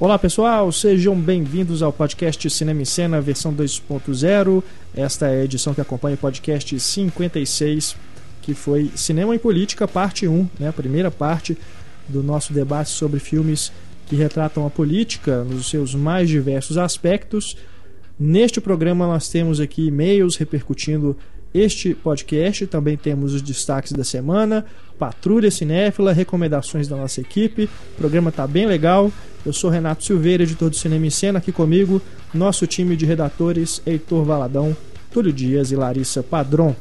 Olá pessoal, sejam bem-vindos ao podcast Cinema em Cena, versão 2.0. Esta é a edição que acompanha o podcast 56, que foi Cinema e Política, parte 1, né, a primeira parte do nosso debate sobre filmes que retratam a política nos seus mais diversos aspectos. Neste programa nós temos aqui e-mails repercutindo este podcast. Também temos os destaques da semana, Patrulha Cinéfila, recomendações da nossa equipe. O programa está bem legal. Eu sou Renato Silveira, editor do Cinema em Cena, aqui comigo, nosso time de redatores, Heitor Valadão, Túlio Dias e Larissa Padron.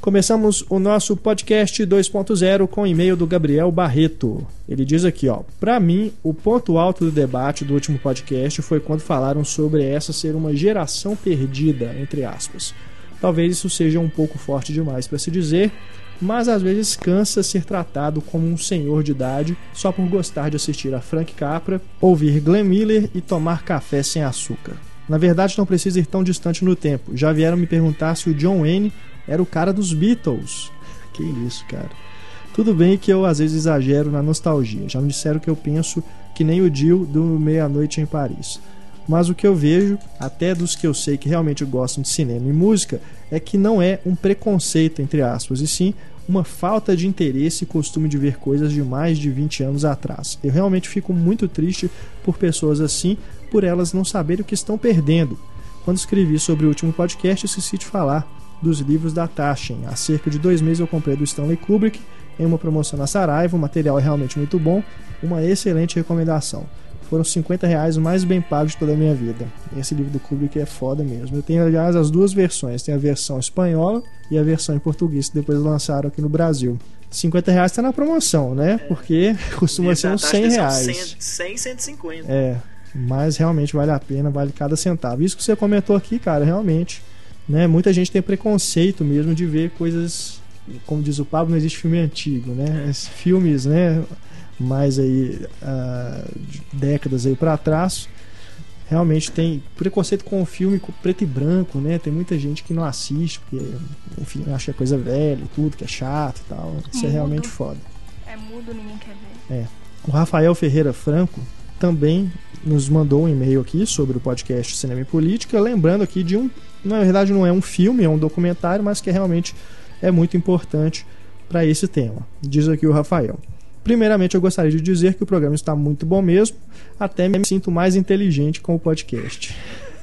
Começamos o nosso podcast 2.0 com o e-mail do Gabriel Barreto. Ele diz aqui, ó: "Para mim, o ponto alto do debate do último podcast foi quando falaram sobre essa ser uma geração perdida, entre aspas. Talvez isso seja um pouco forte demais para se dizer, mas às vezes cansa ser tratado como um senhor de idade só por gostar de assistir a Frank Capra, ouvir Glenn Miller e tomar café sem açúcar. Na verdade, não precisa ir tão distante no tempo. Já vieram me perguntar se o John Wayne era o cara dos Beatles. Que isso, cara. Tudo bem que eu às vezes exagero na nostalgia. Já me disseram que eu penso que nem o Jill do Meia-Noite em Paris. Mas o que eu vejo, até dos que eu sei que realmente gostam de cinema e música, é que não é um preconceito, entre aspas, e sim uma falta de interesse e costume de ver coisas de mais de 20 anos atrás. Eu realmente fico muito triste por pessoas assim, por elas não saberem o que estão perdendo. Quando escrevi sobre o último podcast, esqueci de falar dos livros da Taschen. Há cerca de dois meses eu comprei do Stanley Kubrick em uma promoção na Saraiva. O material é realmente muito bom, uma excelente recomendação foram 50 reais o mais bem pago de toda a minha vida. Esse livro do Kubrick é foda mesmo. Eu tenho, aliás, as duas versões. Tem a versão espanhola e a versão em português, que depois lançaram aqui no Brasil. 50 reais está na promoção, né? Porque costuma ser uns 100 reais. 100, 150. É, mas realmente vale a pena, vale cada centavo. Isso que você comentou aqui, cara, realmente. Né? Muita gente tem preconceito mesmo de ver coisas, como diz o Pablo, não existe filme antigo, né? Esses filmes, né? mais aí uh, décadas aí para trás realmente tem preconceito com o filme preto e branco, né? Tem muita gente que não assiste porque, enfim, acha que é coisa velha e tudo, que é chato e tal. Isso mudo. é realmente foda. É mudo, ninguém quer ver. É. O Rafael Ferreira Franco também nos mandou um e-mail aqui sobre o podcast Cinema e Política, lembrando aqui de um, na verdade não é um filme, é um documentário, mas que realmente é muito importante para esse tema. Diz aqui o Rafael. Primeiramente, eu gostaria de dizer que o programa está muito bom mesmo, até me sinto mais inteligente com o podcast.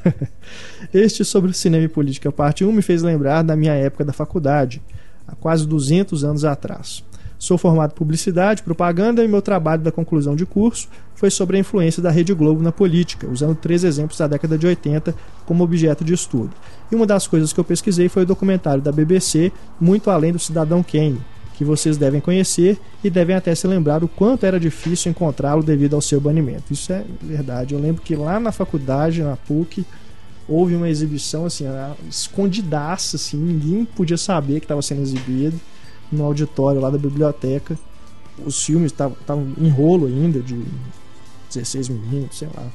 este sobre cinema e política, parte 1, me fez lembrar da minha época da faculdade, há quase 200 anos atrás. Sou formado em publicidade, propaganda e meu trabalho da conclusão de curso foi sobre a influência da Rede Globo na política, usando três exemplos da década de 80 como objeto de estudo. E uma das coisas que eu pesquisei foi o documentário da BBC Muito Além do Cidadão Kane, que vocês devem conhecer e devem até se lembrar o quanto era difícil encontrá-lo devido ao seu banimento. Isso é verdade. Eu lembro que lá na faculdade, na PUC, houve uma exibição assim, escondidaça, assim, ninguém podia saber que estava sendo exibido no auditório lá da biblioteca. Os filmes estavam em rolo ainda, de 16 minutos, sei lá.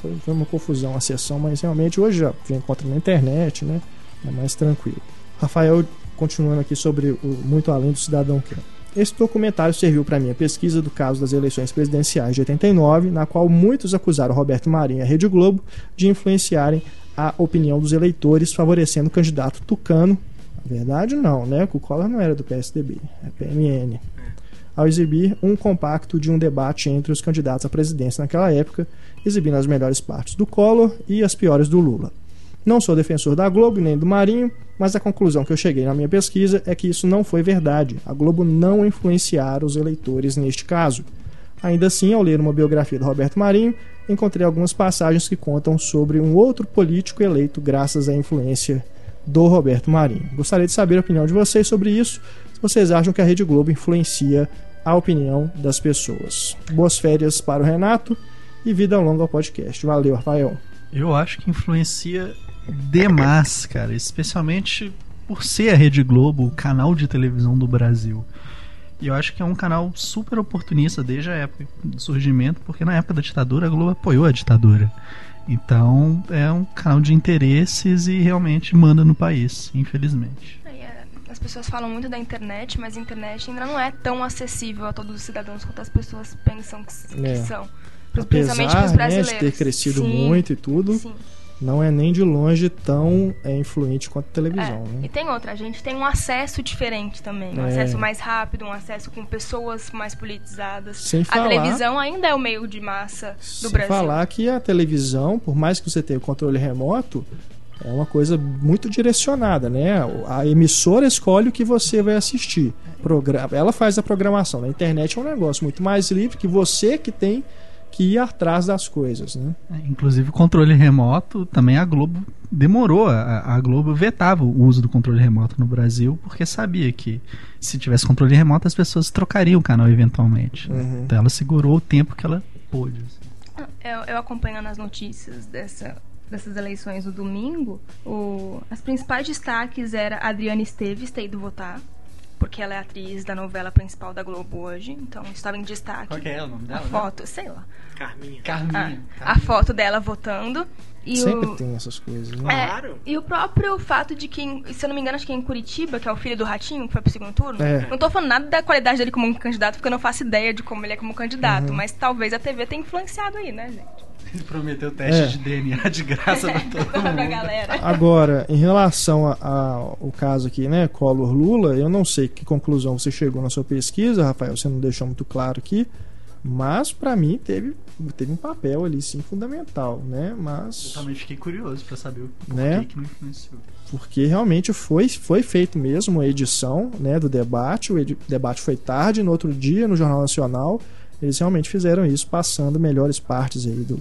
Foi, foi, uma confusão a sessão, mas realmente hoje já, encontra na internet, né? É mais tranquilo. Rafael continuando aqui sobre o Muito Além do Cidadão Quer. Esse documentário serviu para minha pesquisa do caso das eleições presidenciais de 89, na qual muitos acusaram Roberto Marinho e a Rede Globo de influenciarem a opinião dos eleitores, favorecendo o candidato tucano. Verdade, não, né? O Collor não era do PSDB, é PMN. Ao exibir um compacto de um debate entre os candidatos à presidência naquela época, exibindo as melhores partes do Collor e as piores do Lula. Não sou defensor da Globo nem do Marinho, mas a conclusão que eu cheguei na minha pesquisa é que isso não foi verdade. A Globo não influenciara os eleitores neste caso. Ainda assim, ao ler uma biografia do Roberto Marinho, encontrei algumas passagens que contam sobre um outro político eleito graças à influência do Roberto Marinho. Gostaria de saber a opinião de vocês sobre isso. Se vocês acham que a Rede Globo influencia a opinião das pessoas. Boas férias para o Renato e vida longa ao podcast. Valeu, Rafael. Eu acho que influencia demais, cara. Especialmente por ser a Rede Globo, o canal de televisão do Brasil. E eu acho que é um canal super oportunista desde a época do surgimento, porque na época da ditadura a Globo apoiou a ditadura. Então é um canal de interesses e realmente manda no país, infelizmente. É, as pessoas falam muito da internet, mas a internet ainda não é tão acessível a todos os cidadãos quanto as pessoas pensam que, é. são. principalmente Apesar pros né, brasileiros. de ter crescido Sim, muito e tudo, Sim. Não é nem de longe tão é, influente quanto a televisão. É, né? E tem outra, a gente tem um acesso diferente também. Um É. acesso mais rápido, um acesso com pessoas mais politizadas. Sem a falar- televisão ainda é o meio de massa do Sem Brasil. falar que a televisão, por mais que você tenha o controle remoto, é uma coisa muito direcionada, né? A emissora escolhe o que você vai assistir. Ela faz a programação. Na internet é um negócio muito mais livre que você que tem que ir atrás das coisas, né? É, Inclusive, controle remoto, também a Globo demorou. A, a Globo vetava o uso do controle remoto no Brasil, porque sabia que se tivesse controle remoto, as pessoas trocariam o canal eventualmente. né? Uhum. Então ela segurou o tempo que ela pôde. Eu, eu acompanhando as notícias dessa, dessas eleições no domingo, o, as principais destaques era a Adriana Esteves ter ido votar, porque ela é atriz da novela principal da Globo hoje, então estava em destaque. é o nome A foto, sei lá. Carminha. Ah, Carminha. a foto dela votando. E Sempre o, tem essas coisas, né? É, Claro. e o próprio fato de que, se eu não me engano, acho que é em Curitiba, que é o filho do Ratinho, que foi pro segundo turno. É. Não tô falando nada da qualidade dele como um candidato, porque eu não faço ideia de como ele é como candidato. Uhum. Mas talvez a TV tenha influenciado aí, né, gente? Ele prometeu teste É. de DNA de graça pra todo pra mundo. galera. Agora, em relação ao caso aqui, né, Collor-Lula, eu não sei que conclusão você chegou na sua pesquisa, Rafael, você não deixou muito claro aqui, mas para mim teve, teve um papel ali sim fundamental, né? Eu Mas também fiquei curioso pra saber o porquê Né? que não influenciou. porque realmente foi, foi feito mesmo a edição né, do debate, o debate foi tarde, no outro dia no Jornal Nacional, eles realmente fizeram isso, passando melhores partes aí do,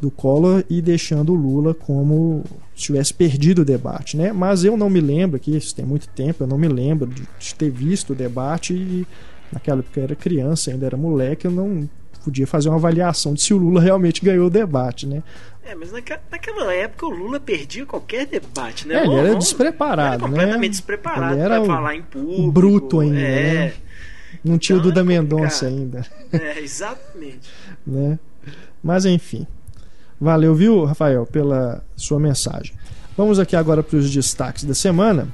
do Collor e deixando o Lula como se tivesse perdido o debate, né? Mas eu não me lembro aqui, isso tem muito tempo, eu não me lembro de, de ter visto o debate e naquela época eu era criança, ainda era moleque, eu não podia fazer uma avaliação de se o Lula realmente ganhou o debate, né? É, mas naquela, naquela época o Lula perdia qualquer debate, né? É, ele era despreparado, ele era completamente né? despreparado Ele era pra falar em público. bruto ainda, É, né? Não tinha o Então, Duda é Mendonça complicado. ainda, é, exatamente. né? Mas enfim. Valeu, viu, Rafael, pela sua mensagem. Vamos aqui agora para os destaques da semana.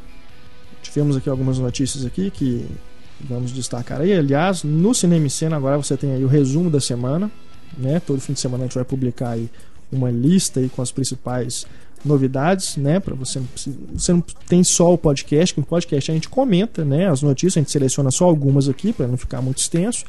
Tivemos aqui algumas notícias aqui que vamos destacar aí. Aliás, no Cinema em Cena agora você tem aí o resumo da semana, né? Todo fim de semana a gente vai publicar aí uma lista aí com as principais novidades, né? Para você não você não tem só o podcast, que no podcast a gente comenta, né? As notícias a gente seleciona só algumas aqui para não ficar muito extenso.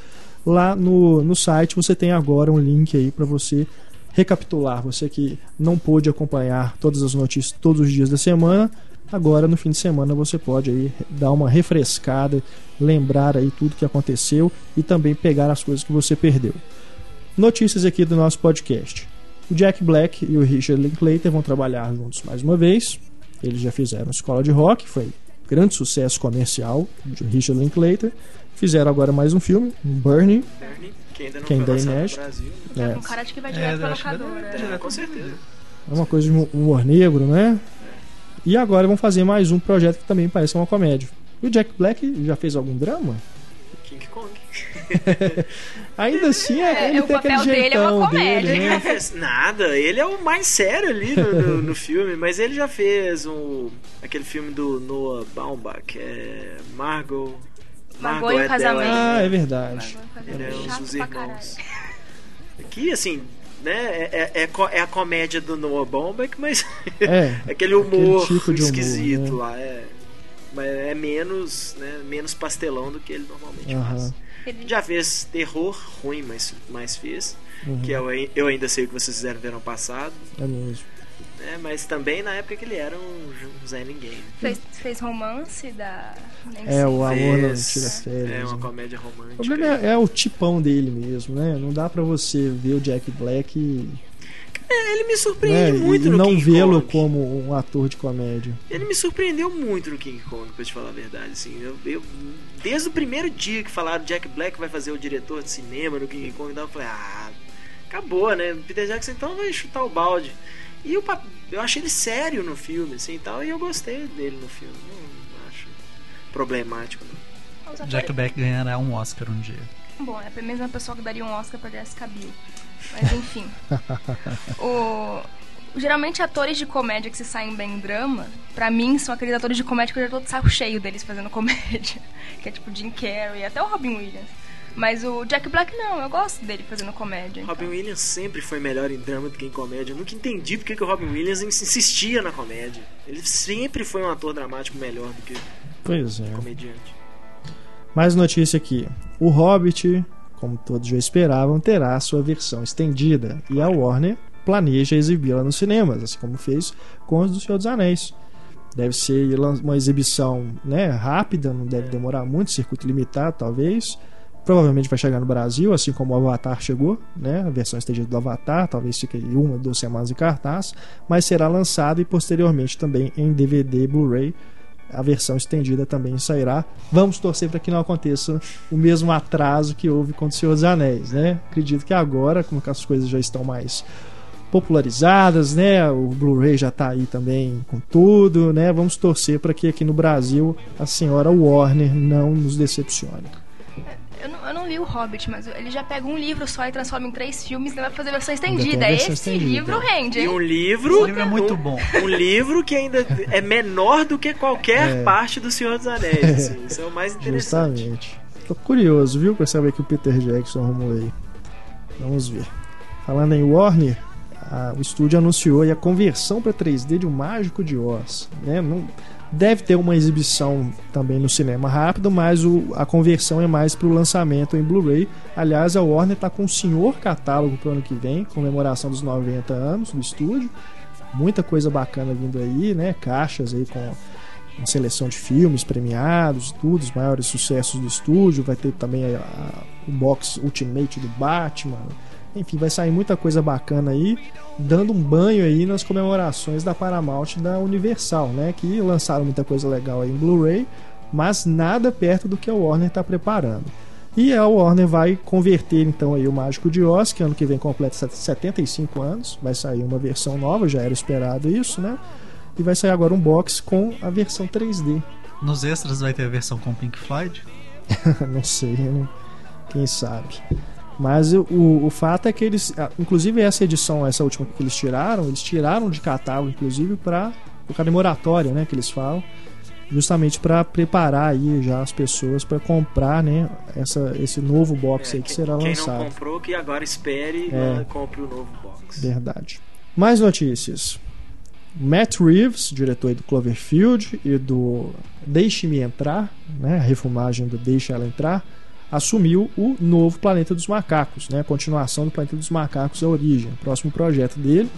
Lá no, no site você tem agora um link aí para você recapitular. Você que não pôde acompanhar todas as notícias todos os dias da semana, agora no fim de semana você pode aí dar uma refrescada, lembrar aí tudo que aconteceu e também pegar as coisas que você perdeu. Notícias aqui do nosso podcast. O Jack Black e o Richard Linklater vão trabalhar juntos mais uma vez. Eles já fizeram Escola de Rock, foi grande sucesso comercial de Richard Linklater. Fizeram agora mais um filme, Burning. Bernie, que ainda não foi. Brasil. Tá É, com cara de que vai É, direto pra acho que locadora. né? É, com certeza. é uma coisa de humor negro, né? E agora vão fazer mais um projeto que também parece uma comédia. E o Jack Black já fez algum drama? Ainda assim, É, ele o tem aquele papel dele é uma jeitão comédia. dele, Ele né? não fez nada, ele é o mais sério ali no, no- no filme, mas ele já fez um, aquele filme do Noah Baumbach, é Margot. Margot e o é. Casamento. Ah, é verdade. Ele é Chato os pra irmãos. Aqui, assim, né, é, é, é é a comédia do Noah Baumbach, mas É, aquele humor Aquele tipo de humor, esquisito né? lá, é. Mas é menos, né, menos pastelão do que ele normalmente Aham. faz. Ele- Já fez terror ruim, mas, mas fez. uhum, Que é o Eu Ainda Sei O Que Vocês Fizeram no Verão Passado. é mesmo. né, mas também na época que ele era um Zé Ninguém. Fez, fez romance da. Nem É, sei. o amor não tira férias. É uma né? comédia O romântica. problema é, é o tipão dele mesmo, né? Não dá pra você ver o Jack Black e, É, ele me né, surpreende e muito no não King vê-lo Kong. como um ator de comédia. Ele me surpreendeu muito no King Kong, pra te falar a verdade. Assim, eu, eu- desde o primeiro dia que falaram Jack Black vai fazer o diretor de cinema no King Kong, então eu falei, ah, acabou, né? Peter Jackson então vai chutar o balde. E eu, eu achei ele sério no filme, assim e tal, e eu gostei dele no filme. Não acho problemático, não. Jack Black ganhará um Oscar um dia. Bom, é a mesma pessoa que daria um Oscar pra Jessica Biel. Mas enfim. o... Geralmente atores de comédia que se saem bem em drama, pra mim são aqueles atores de comédia que eu já tô de saco cheio deles fazendo comédia. Que é tipo Jim Carrey, até o Robin Williams. Mas o Jack Black não, eu gosto dele fazendo comédia. então. Robin Williams sempre foi melhor em drama do que em comédia. Eu nunca entendi porque que o Robin Williams ins- insistia na comédia. Ele sempre foi um ator dramático melhor do que Pois é. comediante. Mais notícia aqui. O Hobbit, como todos já esperavam, terá sua versão estendida. E a Warner planeja exibi-la nos cinemas, assim como fez com os do Senhor dos Anéis. Deve ser uma exibição né, rápida, não deve demorar muito, circuito limitado talvez. Provavelmente vai chegar no Brasil, assim como o Avatar chegou, né? A versão estendida do Avatar, talvez fique aí uma, duas semanas em cartaz, mas será lançado e posteriormente também em DVD Blu-ray. A versão estendida também sairá. Vamos torcer para que não aconteça o mesmo atraso que houve com o Senhor dos Anéis, né? Acredito que agora, como que as coisas já estão mais popularizadas, né? O Blu-ray já tá aí também com tudo, né? Vamos torcer para que aqui no Brasil a senhora Warner não nos decepcione. Eu não, eu não li o Hobbit, mas ele já pega um livro só e transforma em três filmes e vai fazer versão estendida. versão Esse estendida. livro rende, E hein? um livro. Esse livro é muito um, bom. Um livro que ainda é menor do que qualquer É. parte do Senhor dos Anéis. assim. Isso é o mais interessante. Justamente. Tô curioso, viu, pra saber que o Peter Jackson arrumou aí. Vamos ver. Falando em Warner, a- o estúdio anunciou aí a conversão para 3D de O Mágico de Oz. Né? Não, deve ter uma exibição também no cinema rápido, mas o- a conversão é mais para o lançamento em Blu-ray. Aliás, a Warner está com um senhor catálogo para o ano que vem, comemoração dos 90 anos do estúdio. Muita coisa bacana vindo aí, né? Caixas aí com uma seleção de filmes premiados, tudo, os maiores sucessos do estúdio. Vai ter também a- a- o box Ultimate do Batman. Enfim, vai sair muita coisa bacana aí, dando um banho aí nas comemorações da Paramount e da Universal, né? Que lançaram muita coisa legal aí em Blu-ray, mas nada perto do que a Warner está preparando. E a Warner vai converter então aí o Mágico de Oz, que ano que vem completa 75 anos, vai sair uma versão nova, já era esperado isso, né? E vai sair agora um box com a versão 3D. Nos extras vai ter a versão com Pink Floyd. não sei, não- quem sabe. Mas o, o, fato é que eles, ah, inclusive essa edição, essa última que eles tiraram, eles tiraram de catálogo, inclusive, para o cademoratório, né, que eles falam, justamente para preparar aí já as pessoas para comprar, né, essa, esse novo box É, aí que quem, será quem lançado. não comprou, que agora espere e É. lá compre o novo box. Verdade. Mais notícias. Matt Reeves, diretor do Cloverfield e do Deixe-me Entrar, né, a refilmagem do Deixe Ela Entrar, assumiu o novo Planeta dos Macacos, né, a continuação do Planeta dos Macacos, a origem, o próximo projeto dele.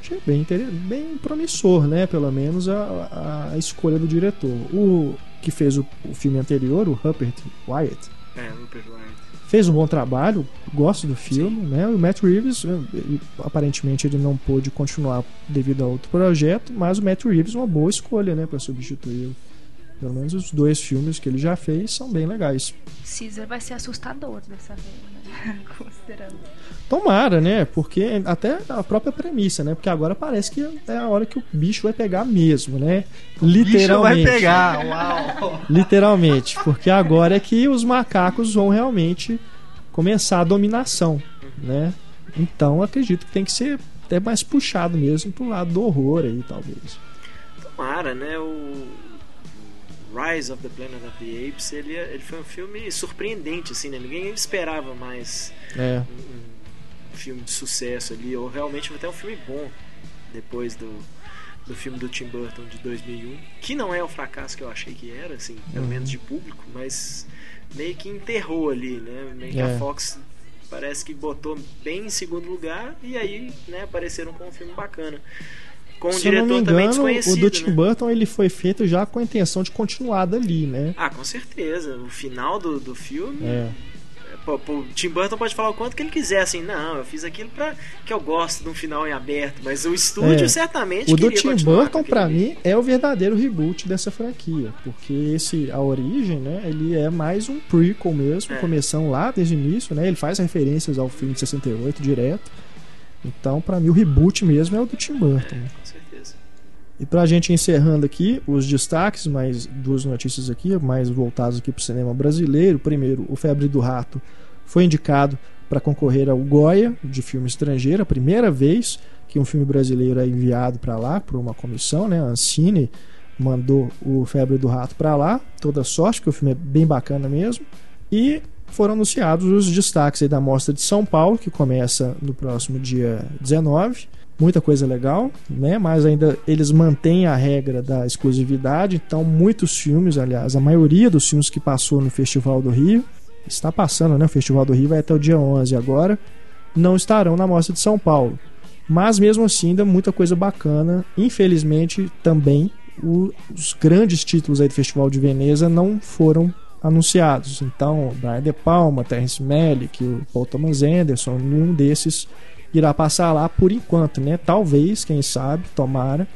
Achei bem, bem promissor, né, pelo menos a, a escolha do diretor. O que fez o, o filme anterior, o Rupert Wyatt, É, Rupert Wyatt. fez um bom trabalho, gosto do filme, né? O Matt Reeves, eh, aparentemente ele não pôde continuar devido a outro projeto, mas o Matt Reeves é uma boa escolha, né, para substituí-lo. Pelo menos os dois filmes que ele já fez são bem legais. Caesar vai ser assustador dessa vez, né? Considerando. Tomara, né? Porque até a própria premissa, né? Porque agora parece que é a hora que o bicho vai pegar mesmo, né? Bicho vai Literalmente. pegar, uau! Literalmente, porque agora é que os macacos vão realmente começar a dominação, né? Então acredito que tem que ser até mais puxado mesmo pro lado do horror aí, talvez. Tomara, né? O Rise of the Planet of the Apes, ele, é- ele foi um filme surpreendente, assim, né? Ninguém esperava mais É, um, um filme de sucesso ali, ou realmente até um filme bom depois do, do filme do Tim Burton de 2001, que não é o fracasso que eu achei que era, assim, pelo Uhum. menos de público, mas meio que enterrou ali, né? Meio que É. a Fox parece que botou bem em segundo lugar e aí, né, apareceram com um filme bacana. Com se eu não diretor me também engano, o desconhecido, do Tim né? Burton ele foi feito já com a intenção de continuar dali, né? Ah, com certeza. O final do, do filme. É. Pô, pô, o Tim Burton pode falar o quanto que ele quiser, assim, não, eu fiz aquilo pra que eu gosto de um final em aberto, mas o estúdio É. certamente O do Tim Burton, ali. mim, é o verdadeiro reboot dessa franquia. Porque esse, a origem, né? Ele é mais um prequel mesmo, É. começando lá desde o início, né? Ele faz referências ao filme de 68 direto. Então, pra mim, o reboot mesmo é o do Tim Burton. Certeza. E pra gente encerrando aqui os destaques, mais duas notícias aqui, mais voltadas aqui pro cinema brasileiro. Primeiro, o Febre do Rato foi indicado para concorrer ao Goya de filme estrangeiro, a primeira vez que um filme brasileiro é enviado para lá por uma comissão, né? A Ancine mandou o Febre do Rato para lá. Toda sorte, porque o filme é bem bacana mesmo. E foram anunciados os destaques da Mostra de São Paulo, que começa no próximo dia 19. Muita coisa legal, né? Mas ainda eles mantêm a regra da exclusividade, então muitos filmes, aliás, a maioria dos filmes que passou no Festival do Rio, está passando, né? O Festival do Rio vai até o dia 11 agora, não estarão na Mostra de São Paulo. Mas mesmo assim, ainda muita coisa bacana. Infelizmente, também os grandes títulos aí do Festival de Veneza não foram anunciados. Então, Brian De Palma, Terence Malick, o Paul Thomas Anderson, nenhum desses irá passar lá por enquanto, né? Talvez, quem sabe, tomara,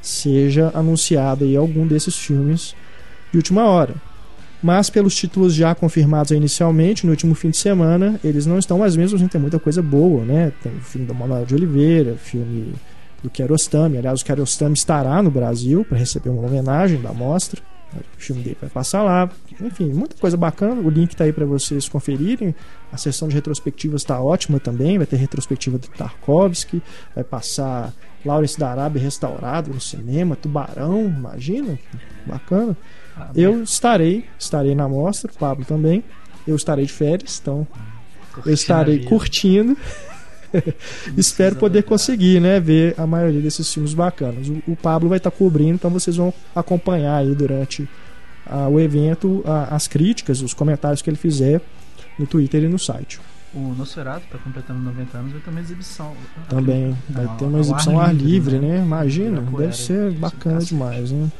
seja anunciado aí algum desses filmes de última hora. Mas pelos títulos já confirmados inicialmente, no último fim de semana, eles não estão mais mesmo, assim, tem muita coisa boa, né? Tem o filme do Manuel de Oliveira, filme do Kiarostami. Aliás, o Kiarostami estará no Brasil para receber uma homenagem da mostra. O filme dele vai passar lá. Enfim, muita coisa bacana. O link está aí para vocês conferirem. A sessão de retrospectivas está ótima também. Vai ter retrospectiva do Tarkovsky. Vai passar Lawrence da Arábia restaurado no cinema. Tubarão, imagina. Bacana. Ah, eu estarei, estarei na mostra. O Pablo também. Eu estarei de férias, então eu estarei curtindo. Espero poder conseguir, né, ver a maioria desses filmes bacanas. O, o Pablo vai estar tá cobrindo, então vocês vão acompanhar aí durante uh, o evento as críticas, os comentários que ele fizer no Twitter e no site. O Nosferatu está completando 90 anos, vai ter uma exibição. Também, vai ter uma exibição ar livre, né? né? Imagina, deve ser bacana demais, né?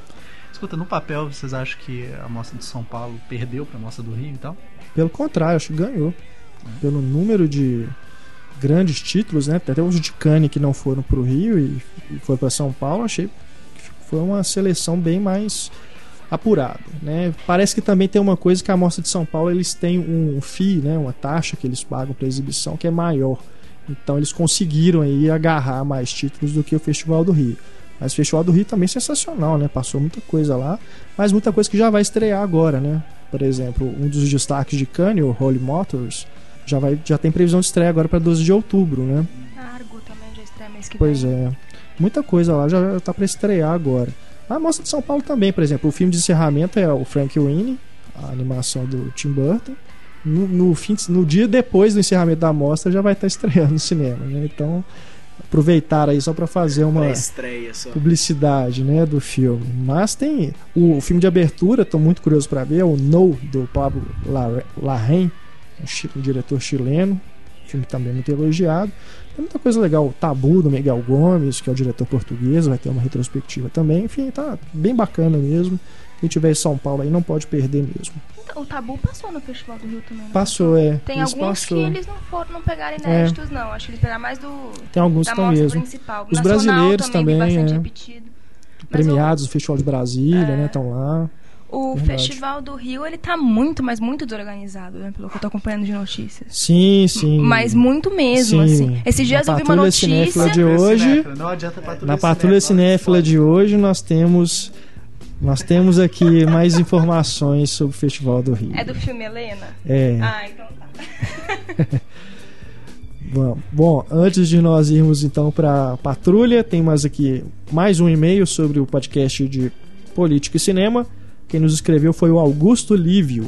Escuta, no papel, vocês acham que a Mostra de São Paulo perdeu para a Mostra do Rio então? Pelo contrário, acho que ganhou. Pelo número de, grandes títulos, né? Até os de Cannes que não foram para o Rio e, foi para São Paulo, achei que foi uma seleção bem mais apurada, né? Parece que também tem uma coisa que a Mostra de São Paulo eles têm um FII, né? Uma taxa que eles pagam para exibição que é maior. Então eles conseguiram aí agarrar mais títulos do que o Festival do Rio. Mas o Festival do Rio também é sensacional, né? Passou muita coisa lá, mas muita coisa que já vai estrear agora, né? Por exemplo, um dos destaques de o Holy Motors, já, vai, já tem previsão de estreia agora para 12 de outubro, né? Argo também já estreia mês que pois vem. Pois é. Muita coisa lá já está para estrear agora. A Mostra de São Paulo também, por exemplo, o filme de encerramento é o Frank Winnie, a animação do Tim Burton. No, no, fim, no dia depois do encerramento da mostra já vai estar tá estreando no cinema, né? Então aproveitar aí só para fazer uma publicidade, né, do filme. Mas tem o, o filme de abertura, estou muito curioso para ver, é o No do Pablo Larraín um, diretor chileno, filme também muito elogiado. Tem muita coisa legal. O Tabu do Miguel Gomes, que é o diretor português, vai ter uma retrospectiva também. Enfim, tá bem bacana mesmo. Quem tiver em São Paulo aí não pode perder mesmo. Então, o Tabu passou no Festival do Rio também, Passou, é. Tem alguns passou. que eles não foram, não pegaram inéditos, é. não. Acho que eles pegaram mais do. Tem alguns da mesmo. Principal. Os Nacional brasileiros também, também é. Premiados, o Festival de Brasília, é. né? Estão lá. O Verdade. Festival do Rio, ele tá muito, mas muito desorganizado, né? Pelo que eu tô acompanhando de notícias. Sim, sim. Mas muito mesmo, sim. assim. Esses dias eu vi uma notícia... de hoje... Não adianta patrulha Na patrulha cinéfila de hoje, nós temos... Nós temos aqui mais informações sobre o Festival do Rio. É do filme Helena? É. Ah, então tá. Bom, bom, antes de nós irmos então para patrulha, tem mais aqui mais um e-mail sobre o podcast de política e cinema. Quem nos escreveu foi o Augusto Lívio.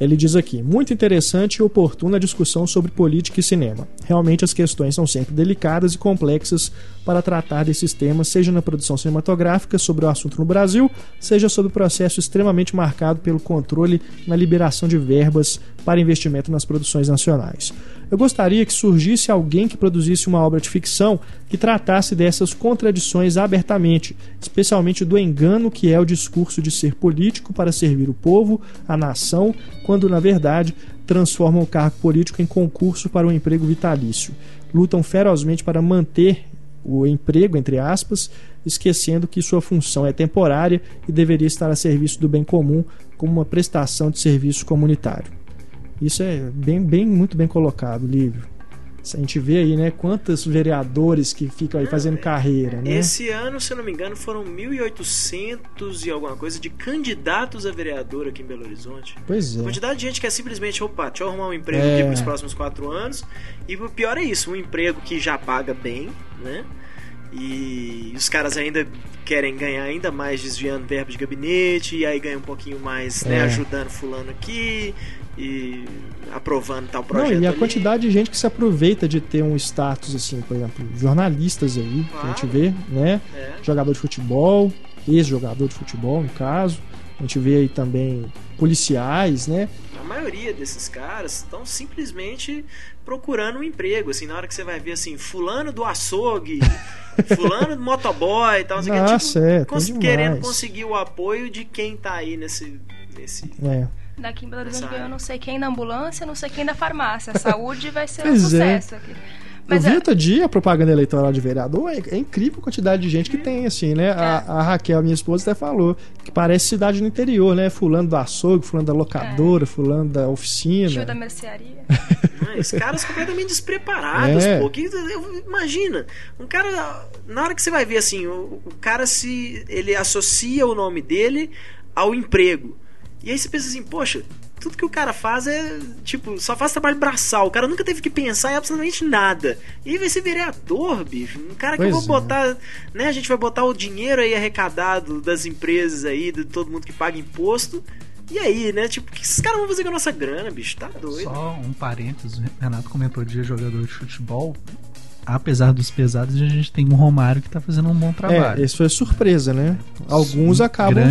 Ele diz aqui: muito interessante e oportuna a discussão sobre política e cinema. Realmente as questões são sempre delicadas e complexas para tratar desses temas, seja na produção cinematográfica sobre o assunto no Brasil, seja sobre o processo extremamente marcado pelo controle na liberação de verbas para investimento nas produções nacionais. Eu gostaria que surgisse alguém que produzisse uma obra de ficção que tratasse dessas contradições abertamente, especialmente do engano que é o discurso de ser político para servir o povo, a nação, quando na verdade transformam o cargo político em concurso para um emprego vitalício. Lutam ferozmente para manter o emprego, entre aspas, esquecendo que sua função é temporária e deveria estar a serviço do bem comum como uma prestação de serviço comunitário. Isso é bem, bem muito bem colocado, Lívio. A gente vê aí, né, quantos vereadores que ficam aí fazendo carreira, né? Esse ano, se eu não me engano, foram 1.800 e alguma coisa de candidatos a vereador aqui em Belo Horizonte. Pois é. Quantidade de gente que é simplesmente, opa, deixa eu arrumar um emprego é. aqui para os próximos quatro anos. E o pior é isso, um emprego que já paga bem, né? E os caras ainda querem ganhar ainda mais desviando verbo de gabinete, e aí ganha um pouquinho mais, né, É. ajudando fulano aqui e aprovando tal projeto. Não, e a ali. quantidade de gente que se aproveita de ter um status assim, por exemplo, jornalistas aí, que a gente Claro. vê, né? É. Jogador de futebol, ex-jogador de futebol, no caso. A gente vê aí também policiais, né? A maioria desses caras estão simplesmente procurando um emprego, assim, na hora que você vai ver assim, fulano do açougue, fulano do motoboy e tal, Nossa, tipo, é, demais. querendo conseguir o apoio de quem tá aí nesse. nesse... É. Daqui em Belo Horizonte ganhou não sei quem da ambulância, não sei quem da farmácia. A saúde vai ser um é. sucesso aqui. Eu Mas vi é, outro dia a propaganda eleitoral de vereador, é, é incrível a quantidade de gente que tem, assim, né? A, a Raquel, minha esposa, até falou que parece cidade no interior, né? Fulano do açougue, fulano da locadora, fulano da oficina. tio da mercearia. Os caras completamente despreparados, É. pô. Que, eu- imagina, um cara. Na hora que você vai ver assim, o, o cara se. ele associa o nome dele ao emprego. E aí você pensa assim, poxa, tudo que o cara faz é, tipo, só faz trabalho braçal. O cara nunca teve que pensar em absolutamente nada. E aí vai ser vereador, bicho. Um cara que eu Pois vou é. botar, né? A gente vai botar o dinheiro aí arrecadado das empresas aí, de todo mundo que paga imposto. E aí, né? Tipo, o que esses caras vão fazer com a nossa grana, bicho? Tá doido. Só um parênteses, o Renato comentou de jogador de futebol. Apesar dos pesados, a gente tem um Romário que tá fazendo um bom trabalho. É, esse foi surpresa, né? Alguns Sim, acabam.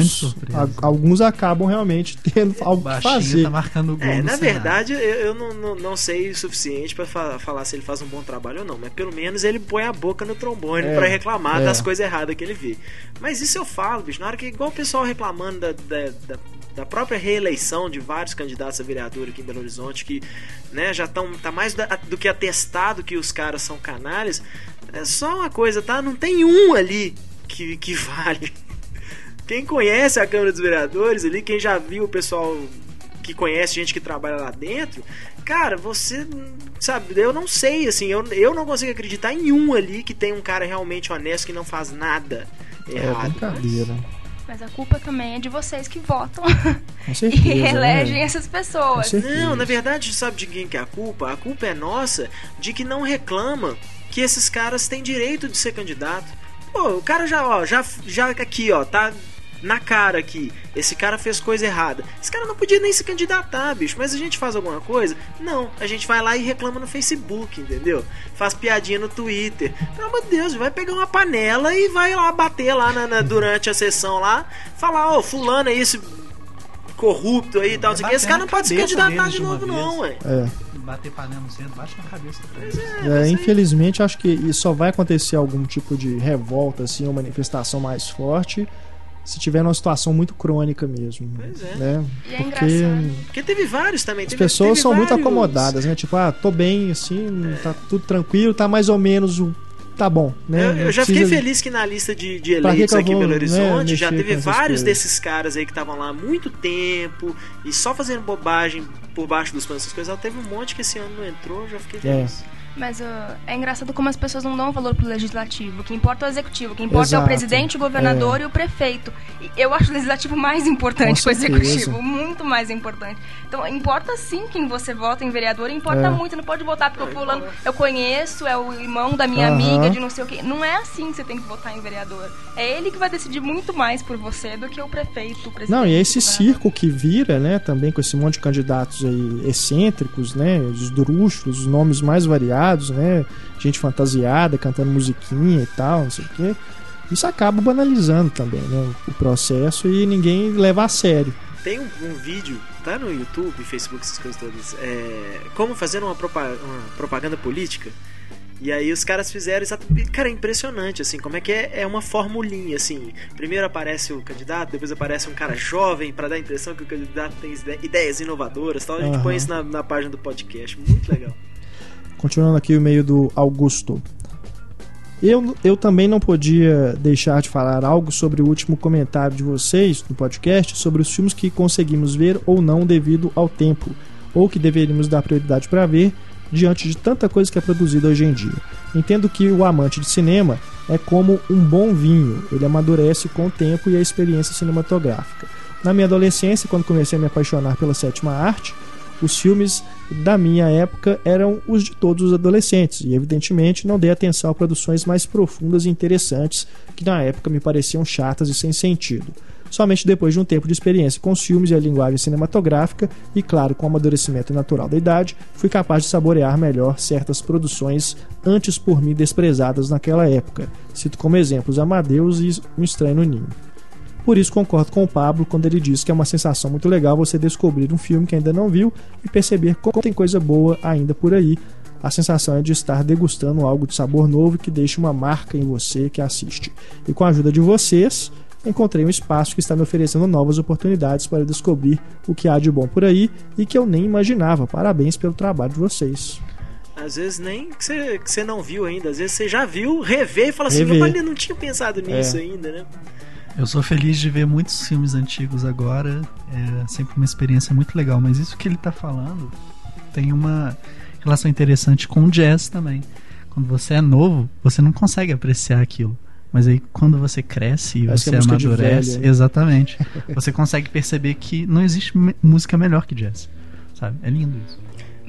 a- alguns acabam realmente tendo algo que Baixinho fazer. tá marcando gol É, no na Senado. verdade, eu, eu não, não, não sei o suficiente pra fa- falar se ele faz um bom trabalho ou não, mas pelo menos ele põe a boca no trombone É, pra reclamar é. das coisas erradas que ele vê. Mas isso eu falo, bicho, na hora que igual o pessoal reclamando da, da, da, da própria reeleição de vários candidatos a vereador aqui em Belo Horizonte que né, já estão tá mais da- do que atestado que os caras são canalhas. É só uma coisa, tá? Não tem um ali que, que vale. Quem conhece a Câmara dos Vereadores ali, quem já viu o pessoal que conhece gente que trabalha lá dentro, cara, você sabe, eu não sei, assim, eu, eu não consigo acreditar em um ali que tem um cara realmente honesto que não faz nada É errado. brincadeira. Mas a culpa também é de vocês que votam Com e certeza. elegem né? essas pessoas. Certeza. Não, na verdade, sabe de quem que é a culpa? A culpa é nossa de que não reclama que esses caras têm direito de ser candidato. Pô, o cara já, ó, já, já aqui, ó, tá na cara aqui. Esse cara fez coisa errada. Esse cara não podia nem se candidatar, bicho. Mas a gente faz alguma coisa? Não. A gente vai lá e reclama no Facebook, entendeu? Faz piadinha no Twitter. Pelo amor de Deus, vai pegar uma panela e vai lá bater lá na, na- durante a sessão lá. Falar, ó, fulano é esse corrupto aí e tal. quê. Esse cara não pode se candidatar de novo, uma não, ué. É. Bater panela no centro, bate na cabeça. É, infelizmente, acho que isso só vai acontecer algum tipo de revolta, assim, ou manifestação mais forte, se tiver numa situação muito crônica mesmo. Pois é. Né? E é Porque engraçado. Porque teve vários também. as teve- pessoas teve são muito vários- acomodadas, né? Tipo, ah, tô bem, assim, tá tudo tranquilo, tá mais ou menos o. Tá bom, né? Eu, Não eu já precisa- fiquei feliz que na lista de, de eleitos aqui em Belo né, Horizonte já mexer teve vários coisas? desses caras aí que estavam lá há muito tempo e só fazendo bobagem por baixo dos panos, essas coisas. Ela teve um monte que esse ano não entrou, eu já fiquei É. Mas ah, é engraçado como as pessoas não dão valor pro legislativo. O que importa é o executivo. O que importa é Exato. o presidente, o governador e o prefeito. E eu acho o legislativo mais importante que o executivo. Muito mais importante. Então, importa sim quem você vota em vereador. Importa É. muito. Você não pode votar porque o fulano eu conheço, é o irmão da minha Aham. amiga, de não sei o quê. Não é assim que você tem que votar em vereador. É ele que vai decidir muito mais por você do que o prefeito, o presidente. Não, e é esse circo que vira, né, também com esse monte de candidatos aí excêntricos, né, os drúxulos, os nomes mais variados, né, gente fantasiada, cantando musiquinha e tal, não sei o quê. Isso acaba banalizando também, né, o processo e ninguém leva a sério. Tem um, um vídeo, tá no YouTube, Facebook, essas coisas todas. É, como fazer uma, propa- uma propaganda política. E aí os caras fizeram exatamente. Cara, é impressionante, assim, como é que é, é uma formulinha, assim. Primeiro aparece o candidato, depois aparece um cara jovem pra dar a impressão que o candidato tem ide- ideias inovadoras tal. A gente Aham. põe isso na, na página do podcast. Muito legal. Continuando aqui o meio do Augusto. Eu, eu também não podia deixar de falar algo sobre o último comentário de vocês no podcast sobre os filmes que conseguimos ver ou não devido ao tempo, ou que deveríamos dar prioridade para ver diante de tanta coisa que é produzida hoje em dia. Entendo que o amante de cinema é como um bom vinho, ele amadurece com o tempo e a experiência cinematográfica. Na minha adolescência, quando comecei a me apaixonar pela sétima arte, os filmes da minha época eram os de todos os adolescentes, e evidentemente não dei atenção a produções mais profundas e interessantes que na época me pareciam chatas e sem sentido. Somente depois de um tempo de experiência com os filmes e a linguagem cinematográfica, e claro, com o amadurecimento natural da idade, fui capaz de saborear melhor certas produções antes por mim desprezadas naquela época. Cito como exemplos Amadeus e Um Estranho no Ninho. Por isso concordo com o Pablo quando ele diz que é uma sensação muito legal você descobrir um filme que ainda não viu e perceber como tem coisa boa ainda por aí. A sensação é de estar degustando algo de sabor novo que deixa uma marca em você que assiste. E com a ajuda de vocês, encontrei um espaço que está me oferecendo novas oportunidades para descobrir o que há de bom por aí e que eu nem imaginava. Parabéns pelo trabalho de vocês. Às vezes nem que você, que você não viu ainda, às vezes você já viu, revê e fala assim, Revê. mas eu não tinha pensado nisso É. ainda, né? Eu sou feliz de ver muitos filmes antigos agora. É sempre uma experiência muito legal. Mas isso que ele tá falando tem uma relação interessante com o jazz também. Quando você é novo, você não consegue apreciar aquilo. Mas aí quando você cresce e que você é amadurece, velho, hein? exatamente, você consegue perceber que não existe música melhor que jazz. Sabe? É lindo isso.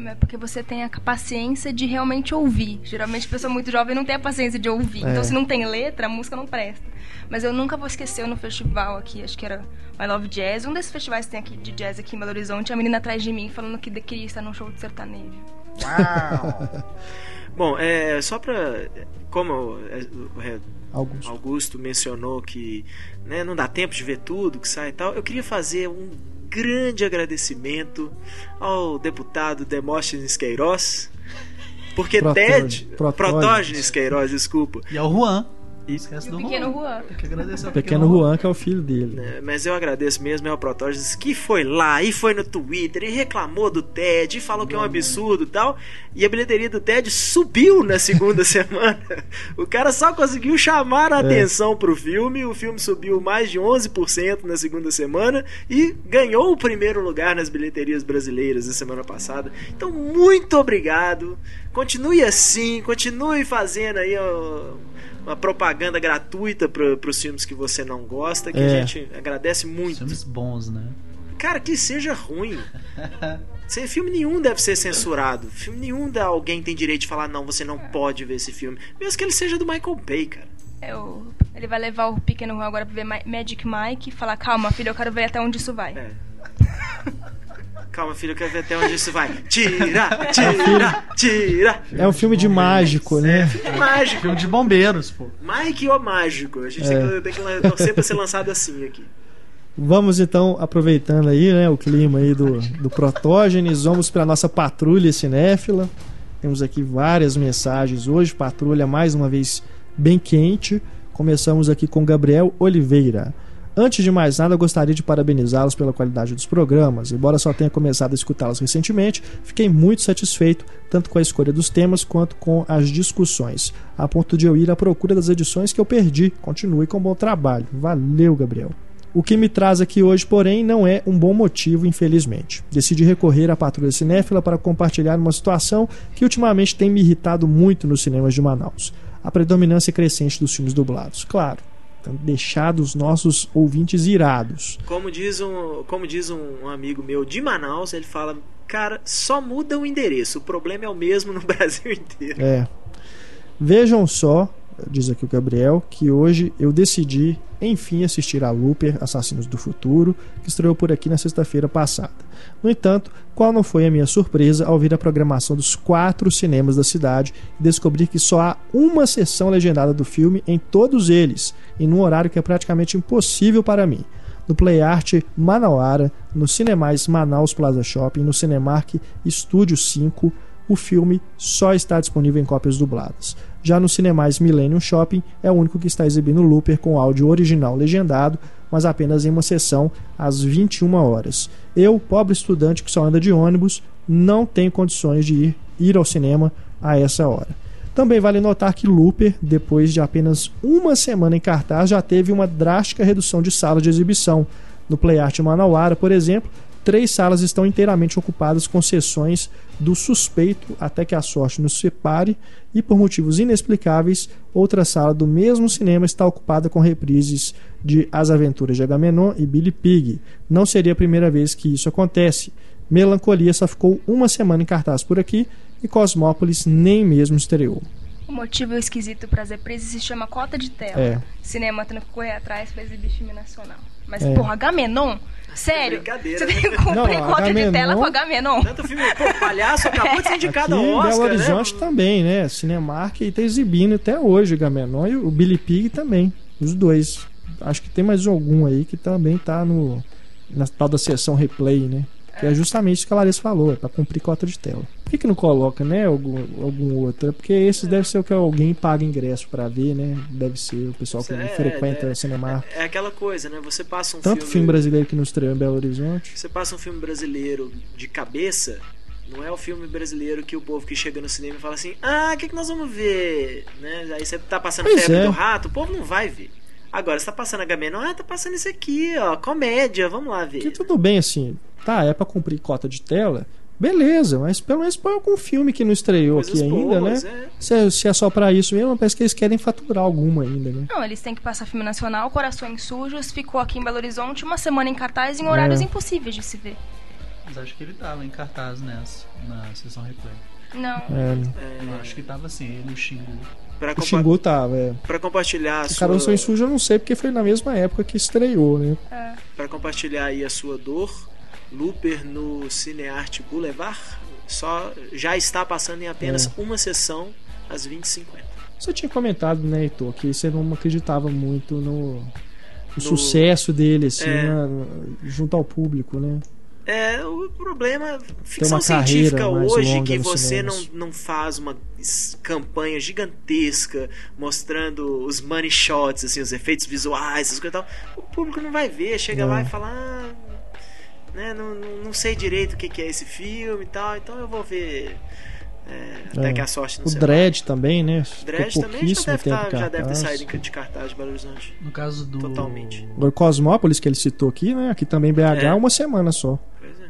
É porque você tem a paciência de realmente ouvir. Geralmente a pessoa muito jovem não tem a paciência de ouvir. É. Então se não tem letra, a música não presta. Mas eu nunca vou esquecer no festival aqui, acho que era My Love Jazz, um desses festivais que tem aqui de jazz aqui em Belo Horizonte, a menina atrás de mim falando que queria estar num show de sertanejo. Bom, é, só pra. Como é, o é, Augusto. Augusto mencionou que né, não dá tempo de ver tudo que sai e tal, eu queria fazer um grande agradecimento ao deputado Demóstenes Queiroz, porque Protógenes. Ted. Protógenes. Queiroz, desculpa. E é o Juan. E- Esquece E do o pequeno Juan. Juan. Tem que agradecer ao Pequeno Juan, que é o filho dele. É, mas eu agradeço mesmo ao Protógenes que foi lá e foi no Twitter e reclamou do TED e falou que é um absurdo e tal. E a bilheteria do TED subiu na segunda semana. O cara só conseguiu chamar a É. atenção pro filme. O filme subiu mais de 11% na segunda semana e ganhou o primeiro lugar nas bilheterias brasileiras na semana passada. Então, muito obrigado. Continue assim, continue fazendo aí uma propaganda gratuita para os filmes que você não gosta, que É. a gente agradece muito. Filmes bons, né? Cara, que seja ruim. Sem filme nenhum deve ser censurado. Filme nenhum da alguém tem direito de falar não, você não pode ver esse filme, mesmo que ele seja do Michael Bay, cara. É o- ele vai levar o pequeno agora pra ver Ma- Magic Mike e falar, calma, filho, eu quero ver até onde isso vai. É. Calma, filho, eu quero ver até onde isso vai. Tira, tira, tira. É um filme de mágico, né? É mágico. Filme de bombeiros, pô. Mike o mágico. A gente É. tem, que, tem que torcer pra ser lançado assim aqui. Vamos então, aproveitando aí, né, o clima aí do, do Protógenes, vamos para nossa patrulha cinéfila. Temos aqui várias mensagens hoje, patrulha mais uma vez bem quente. Começamos aqui com Gabriel Oliveira. Antes de mais nada, gostaria de parabenizá-los pela qualidade dos programas. Embora só tenha começado a escutá-los recentemente, fiquei muito satisfeito tanto com a escolha dos temas quanto com as discussões, a ponto de eu ir à procura das edições que eu perdi. Continue com um bom trabalho. Valeu, Gabriel. O que me traz aqui hoje, porém, não é um bom motivo, infelizmente. Decidi recorrer à Patrulha Cinéfila para compartilhar uma situação que ultimamente tem me irritado muito nos cinemas de Manaus. A predominância crescente dos filmes dublados. Claro, tem deixado os nossos ouvintes irados. Como diz um, como diz um amigo meu de Manaus, ele fala: Cara, só muda o endereço, o problema é o mesmo no Brasil inteiro. É. Vejam só, diz aqui o Gabriel, que hoje eu decidi, enfim, assistir a Looper, Assassinos do Futuro, que estreou por aqui na sexta-feira passada. No entanto, qual não foi a minha surpresa ao ver a programação dos quatro cinemas da cidade e descobrir que só há uma sessão legendada do filme em todos eles, em um horário que é praticamente impossível para mim. No Play Art Manauara, no Cinemais Manaus Plaza Shopping, no Cinemark Estúdio 5, o filme só está disponível em cópias dubladas. Já no Cinemais Millennium Shopping é o único que está exibindo Looper com áudio original legendado, mas apenas em uma sessão às 21 horas. Eu, pobre estudante que só anda de ônibus, não tenho condições de ir, ir ao cinema a essa hora. Também vale notar que Looper, depois de apenas uma semana em cartaz, já teve uma drástica redução de salas de exibição. No Play Art Manauara, por exemplo, três salas estão inteiramente ocupadas com sessões do suspeito até que a sorte nos separe, e por motivos inexplicáveis, outra sala do mesmo cinema está ocupada com reprises de As Aventuras de Agamenon e Billy Pig. Não seria a primeira vez que isso acontece. Melancolia só ficou uma semana em cartaz por aqui e Cosmópolis nem mesmo estreou. O motivo esquisito para as reprises se chama cota de tela. É. Cinema tendo que correr atrás pra exibir filme nacional. Mas, É. porra, Agamenon? Sério? Brincadeira, Você né? tem que cumprir Não, cota de tela com Agamenon? Tanto filme, pô, palhaço acabou de ser indicado Aqui ao Oscar, Belo Horizonte né? também, né? Cinemark está exibindo até hoje o Gamenon e o Billy Pig também. Os dois. Acho que tem mais algum aí que também tá no na tal da sessão replay, né? Que é justamente isso que a Larissa falou, é pra cumprir cota de tela. Por que, que não coloca, né, algum, algum outro? É porque esses deve ser o que alguém paga ingresso pra ver, né? Deve ser o pessoal que É, frequenta é, Cinemark. É aquela coisa, né? Você passa um Tanto filme, filme brasileiro que não estreou em Belo Horizonte. Você passa um filme brasileiro de cabeça, não é o filme brasileiro que o povo que chega no cinema fala assim: ah, o que, que nós vamos ver? Né? Aí você tá passando Pois febre é. do rato, o povo não vai ver. Agora, você tá passando Agamenon, ah, tá passando isso aqui, ó, comédia, vamos lá ver. Que tudo bem, assim, tá, é pra cumprir cota de tela, beleza, mas pelo menos põe algum filme que não estreou Coisas aqui ainda, boas, né? é. Se é, se é só pra isso mesmo, parece que eles querem faturar alguma ainda, né? Não, eles têm que passar filme nacional. Corações Sujos ficou aqui em Belo Horizonte uma semana em cartaz em horários É. impossíveis de se ver. Mas acho que ele tava em cartaz nessa, na sessão replay. Não. É, Eu acho que tava assim, ele e o Xingu. Pra, o compa Xingu tava, é. pra compartilhar a O sua, Corações Sujos eu não sei, porque foi na mesma época que estreou, né? É. pra compartilhar aí a sua dor, Looper no Cinearte Boulevard só já está passando em apenas É. uma sessão às 20h50. Você tinha comentado, né, Heitor, que você não acreditava muito no, no No- sucesso dele, assim, É. na- junto ao público, né? É, o problema, ficção científica hoje que você não, não faz uma campanha gigantesca mostrando os money shots, assim, os efeitos visuais, essas coisas e tal. O público não vai ver, chega É. lá e fala, ah, né, não, não, não sei direito o que, que é esse filme e tal, então eu vou ver é, até É. que a sorte não O se Dredd também, né? Dredd também já deve, tá, já deve ter saído de cartaz de Belo Horizonte. No caso do. Totalmente. O Cosmópolis, que ele citou aqui, né? Aqui também BH, É. uma semana só.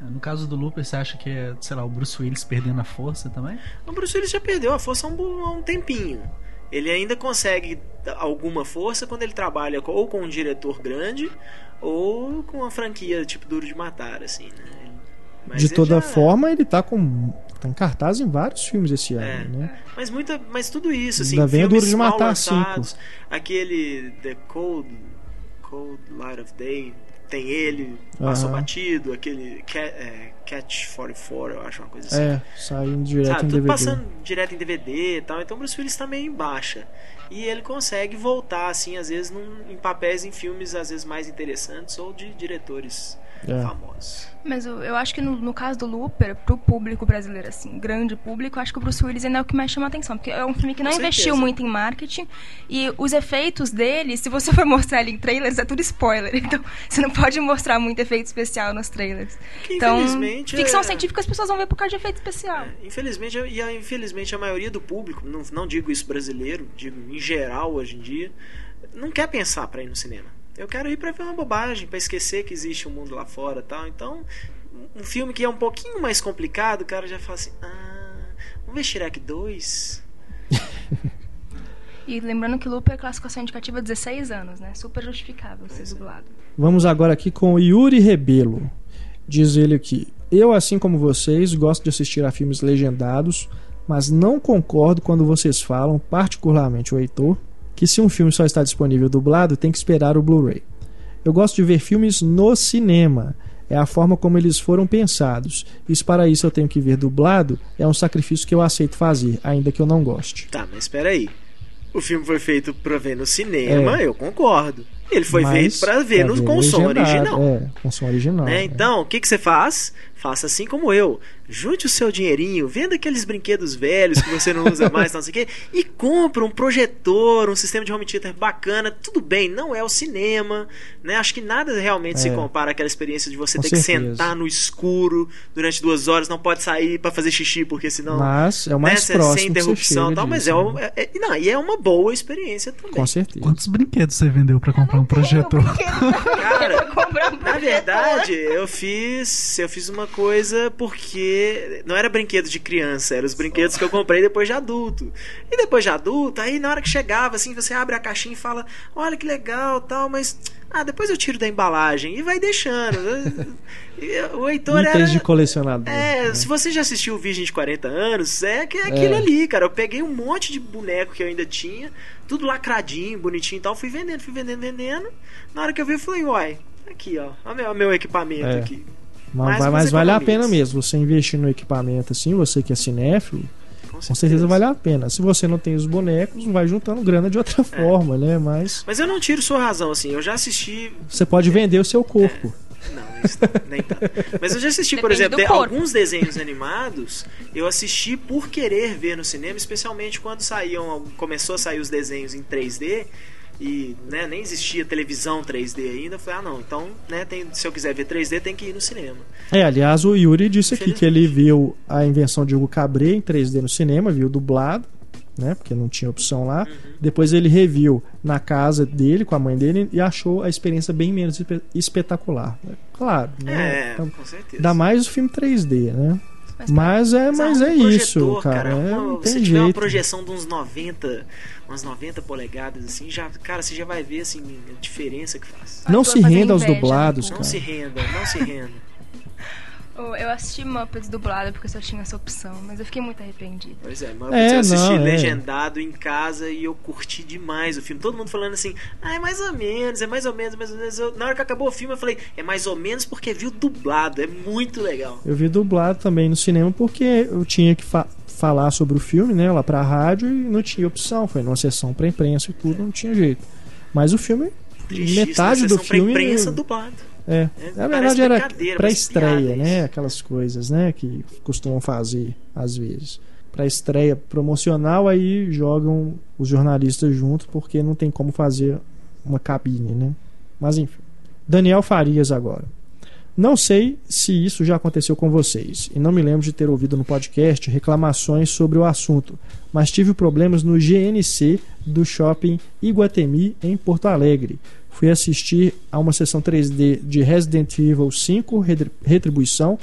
É. No caso do Looper, você acha que é, sei lá, o Bruce Willis perdendo a força também? O Bruce Willis já perdeu a força há um, há um tempinho. Ele ainda consegue alguma força quando ele trabalha com- ou com um diretor grande ou com uma franquia tipo Duro de Matar, assim, né? Mas de toda já- forma, ele tá com. tá em cartaz em vários filmes esse ano, É. né? Mas, muita, mas tudo isso, assim, Ainda vem Duro de Matar lançados, aquele The Cold, Cold Light of Day, tem ele, passou Aham. batido, aquele Ca- é, Catch 44, eu acho uma coisa assim. É, saindo direto Sabe, em tudo DVD. passando direto em DVD e tal. Então o Bruce Willis tá meio em baixa. E ele consegue voltar, assim, às vezes, num- em papéis em filmes, às vezes, mais interessantes ou de diretores É. famosos. Mas eu, eu acho que no, no caso do Looper, pro público brasileiro, assim, grande público, eu acho que o Bruce Willis ainda é o que mais chama atenção. Porque é um filme que não Com investiu certeza. muito em marketing. E os efeitos dele, se você for mostrar ele em trailers, é tudo spoiler. Então, você não pode mostrar muito efeito especial nos trailers. Que, Então, infelizmente, ficção é- científica as pessoas vão ver por causa de efeito especial. Infelizmente, e a- infelizmente a maioria do público, não, não digo isso brasileiro, digo em geral hoje em dia, não quer pensar pra ir no cinema. Eu quero ir pra ver uma bobagem, pra esquecer que existe um mundo lá fora, tal. Então, um filme que é um pouquinho mais complicado, o cara já fala assim: "Ah, vamos ver Shrek 2". E lembrando que Looper é classificação indicativa 16 anos, né? Super justificável ser dublado. Vamos agora aqui com o Yuri Rebelo. Diz ele aqui: Eu, assim como vocês, gosto de assistir a filmes legendados, mas não concordo quando vocês falam, particularmente o Heitor, que se um filme só está disponível dublado, tem que esperar o Blu-ray. Eu gosto de ver filmes no cinema. É a forma como eles foram pensados. E se para isso eu tenho que ver dublado, é um sacrifício que eu aceito fazer, ainda que eu não goste. Tá, mas espera aí. O filme foi feito pra ver no cinema, eu concordo. Ele foi Mas feito pra ver no, com som original. É, com som original. né? é. Então, o que, que você faz? Faça assim como eu. Junte o seu dinheirinho, venda aqueles brinquedos velhos que você não usa mais, não sei o quê, e compra um projetor, um sistema de home theater bacana. Tudo bem, não é o cinema, né? Acho que nada realmente se É. compara àquela experiência de você Com ter que certeza. sentar no escuro durante duas horas, não pode sair pra fazer xixi, porque senão. Mas é o mais né, próximo sem que interrupção e tal, mas disso, é, né? um- é- é- não, e é uma boa experiência também. Com certeza. Quantos brinquedos você vendeu pra comprar um projetor? Cara, comprar um Na projetor. verdade, eu fiz, eu fiz uma coisa porque não era brinquedo de criança, eram os brinquedos que eu comprei depois de adulto. E depois de adulto, aí na hora que chegava assim, você abre a caixinha e fala: "Olha que legal", tal, mas ah, depois eu tiro da embalagem e vai deixando. O Heitor era Itens de colecionador. é, né? se você já assistiu o Virgem de 40 anos, é que é aquilo É. ali, cara. Eu peguei um monte de boneco que eu ainda tinha, tudo lacradinho, bonitinho e tal, fui vendendo, fui vendendo, vendendo. Na hora que eu vi, eu falei, uai, aqui, ó, olha meu, meu equipamento É. aqui. Mas, Mas mas vale a pena mesmo. Você investir no equipamento assim, você que é cinéfilo, com certeza vale a pena. Se você não tem os bonecos, vai juntando grana de É. outra forma, né? Mas Mas eu não tiro sua razão, assim, eu já assisti. você pode vender o seu corpo. Não, isso nem tanto. Mas eu já assisti, por Depende exemplo, do de- corpo. alguns desenhos animados, eu assisti por querer ver no cinema, especialmente quando saíam, começou a sair os desenhos em 3D e né, nem existia televisão 3D ainda. Eu falei, ah não, então né, tem, se eu quiser ver 3D tem que ir no cinema. É, aliás, o Yuri disse aqui que ele viu a invenção de Hugo Cabret em 3D no cinema, viu dublado, né? Porque não tinha opção lá. Depois ele reviu na casa dele, com a mãe dele, e achou a experiência bem menos espe- espetacular. Claro, né? É, Então, com certeza. Dá mais o filme 3D, né? Mas Mas é, mas é um isso, projetor, cara. é, arruma- não se tem tiver uma projeção de uns 90, umas 90 polegadas assim, já, cara, você já vai ver assim a diferença que faz. Não se renda aos inveja, dublados, né? Não cara. se renda, não se renda. Oh, Eu assisti Muppets dublado porque eu só tinha essa opção, mas eu fiquei muito arrependida. Pois é, mas É, eu assisti não, é. legendado em casa e eu curti demais o filme. Todo mundo falando assim, ah, é mais ou menos, é mais ou menos, mais ou menos. Eu- na hora que acabou o filme, eu falei, é mais ou menos porque viu dublado, é muito legal. Eu vi dublado também no cinema porque eu tinha que fa- falar sobre o filme, né, lá pra rádio e não tinha opção. Foi numa sessão pra imprensa e tudo, não tinha jeito. Mas o filme, metade do Sessão pra filme. imprensa dublado. É, É, na verdade era parece piada né? Aquelas coisas, né? Que costumam fazer às vezes. Pré-estreia promocional, aí jogam os jornalistas juntos porque não tem como fazer uma cabine, né? Mas enfim. Daniel Farias agora. Não sei se isso já aconteceu com vocês, e não me lembro de ter ouvido no podcast reclamações sobre o assunto, mas tive problemas no GNC do shopping Iguatemi, em Porto Alegre. Fui assistir a uma sessão 3D de Resident Evil 5 Retri- Retribuição.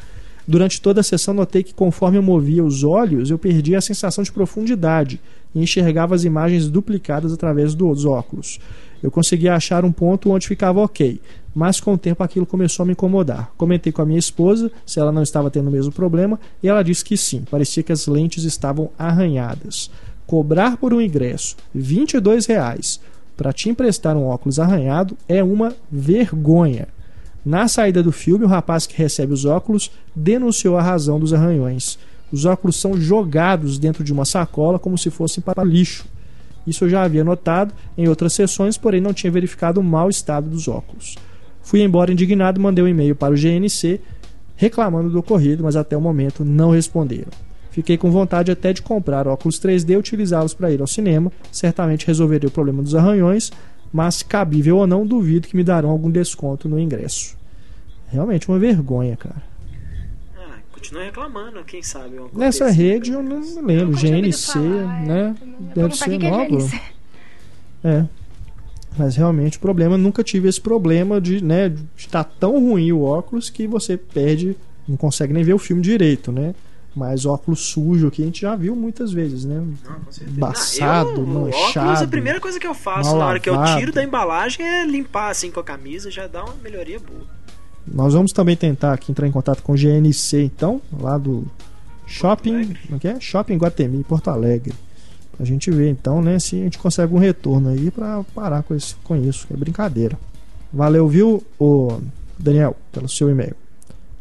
Durante toda a sessão notei que conforme eu movia os olhos, eu perdia a sensação de profundidade e enxergava as imagens duplicadas através dos óculos. Eu conseguia achar um ponto onde ficava ok, mas com o tempo aquilo começou a me incomodar. Comentei com a minha esposa se ela não estava tendo o mesmo problema e ela disse que sim, parecia que as lentes estavam arranhadas. Cobrar por um ingresso 22 reais para te emprestar um óculos arranhado é uma vergonha. Na saída do filme, o rapaz que recebe os óculos denunciou a razão dos arranhões. Os óculos são jogados dentro de uma sacola como se fossem para lixo. Isso eu já havia notado em outras sessões, porém não tinha verificado o mau estado dos óculos. Fui embora indignado, mandei um e-mail para o GNC reclamando do ocorrido, mas até o momento não responderam. Fiquei com vontade até de comprar óculos 3D e utilizá-los para ir ao cinema. Certamente resolveria o problema dos arranhões, mas cabível ou não, duvido que me darão algum desconto no ingresso. Realmente uma vergonha, cara. Ah, continua reclamando, quem sabe. Nessa rede eu não me lembro. Nunca tinha ouvido GNC, falar, é, né? Eu Deve ser é nova. É. Mas realmente o problema, nunca tive esse problema de, né, de estar tão ruim o óculos que você perde, não consegue nem ver o filme direito, né? Mas óculos sujo aqui a gente já viu muitas vezes, né? Não, com certeza. Embaçado, Não, eu, o manchado, Óculos, a primeira coisa que eu faço na hora que eu lavado. tiro da embalagem é limpar assim com a camisa, já dá uma melhoria boa. Nós vamos também tentar aqui entrar em contato com o GNC, então, lá do Shopping, como é que é? Shopping Guatemi, Porto Alegre. A gente ver então, né, se a gente consegue um retorno aí pra parar com, esse, com isso, que é brincadeira. Valeu, viu, o Daniel, pelo seu e-mail.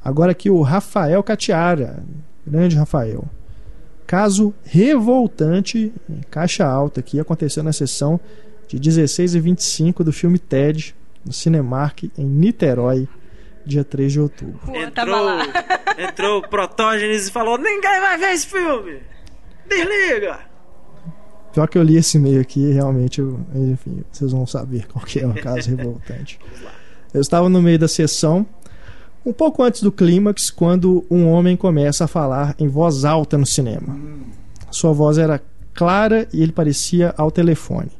Agora aqui o Rafael Catiara, grande Rafael. Caso revoltante, em caixa alta aqui, aconteceu na sessão de 16 e 25 do filme Ted, no Cinemark, em Niterói, dia 3 de outubro. Pô, entrou, entrou o Protógenes e falou: Ninguém vai ver esse filme! Desliga! Pior que eu li esse e-mail aqui, realmente, eu- enfim, vocês vão saber qual que é o caso revoltante. Eu estava no meio da sessão, um pouco antes do clímax, quando um homem começa a falar em voz alta no cinema. Sua voz era clara e ele parecia ao telefone.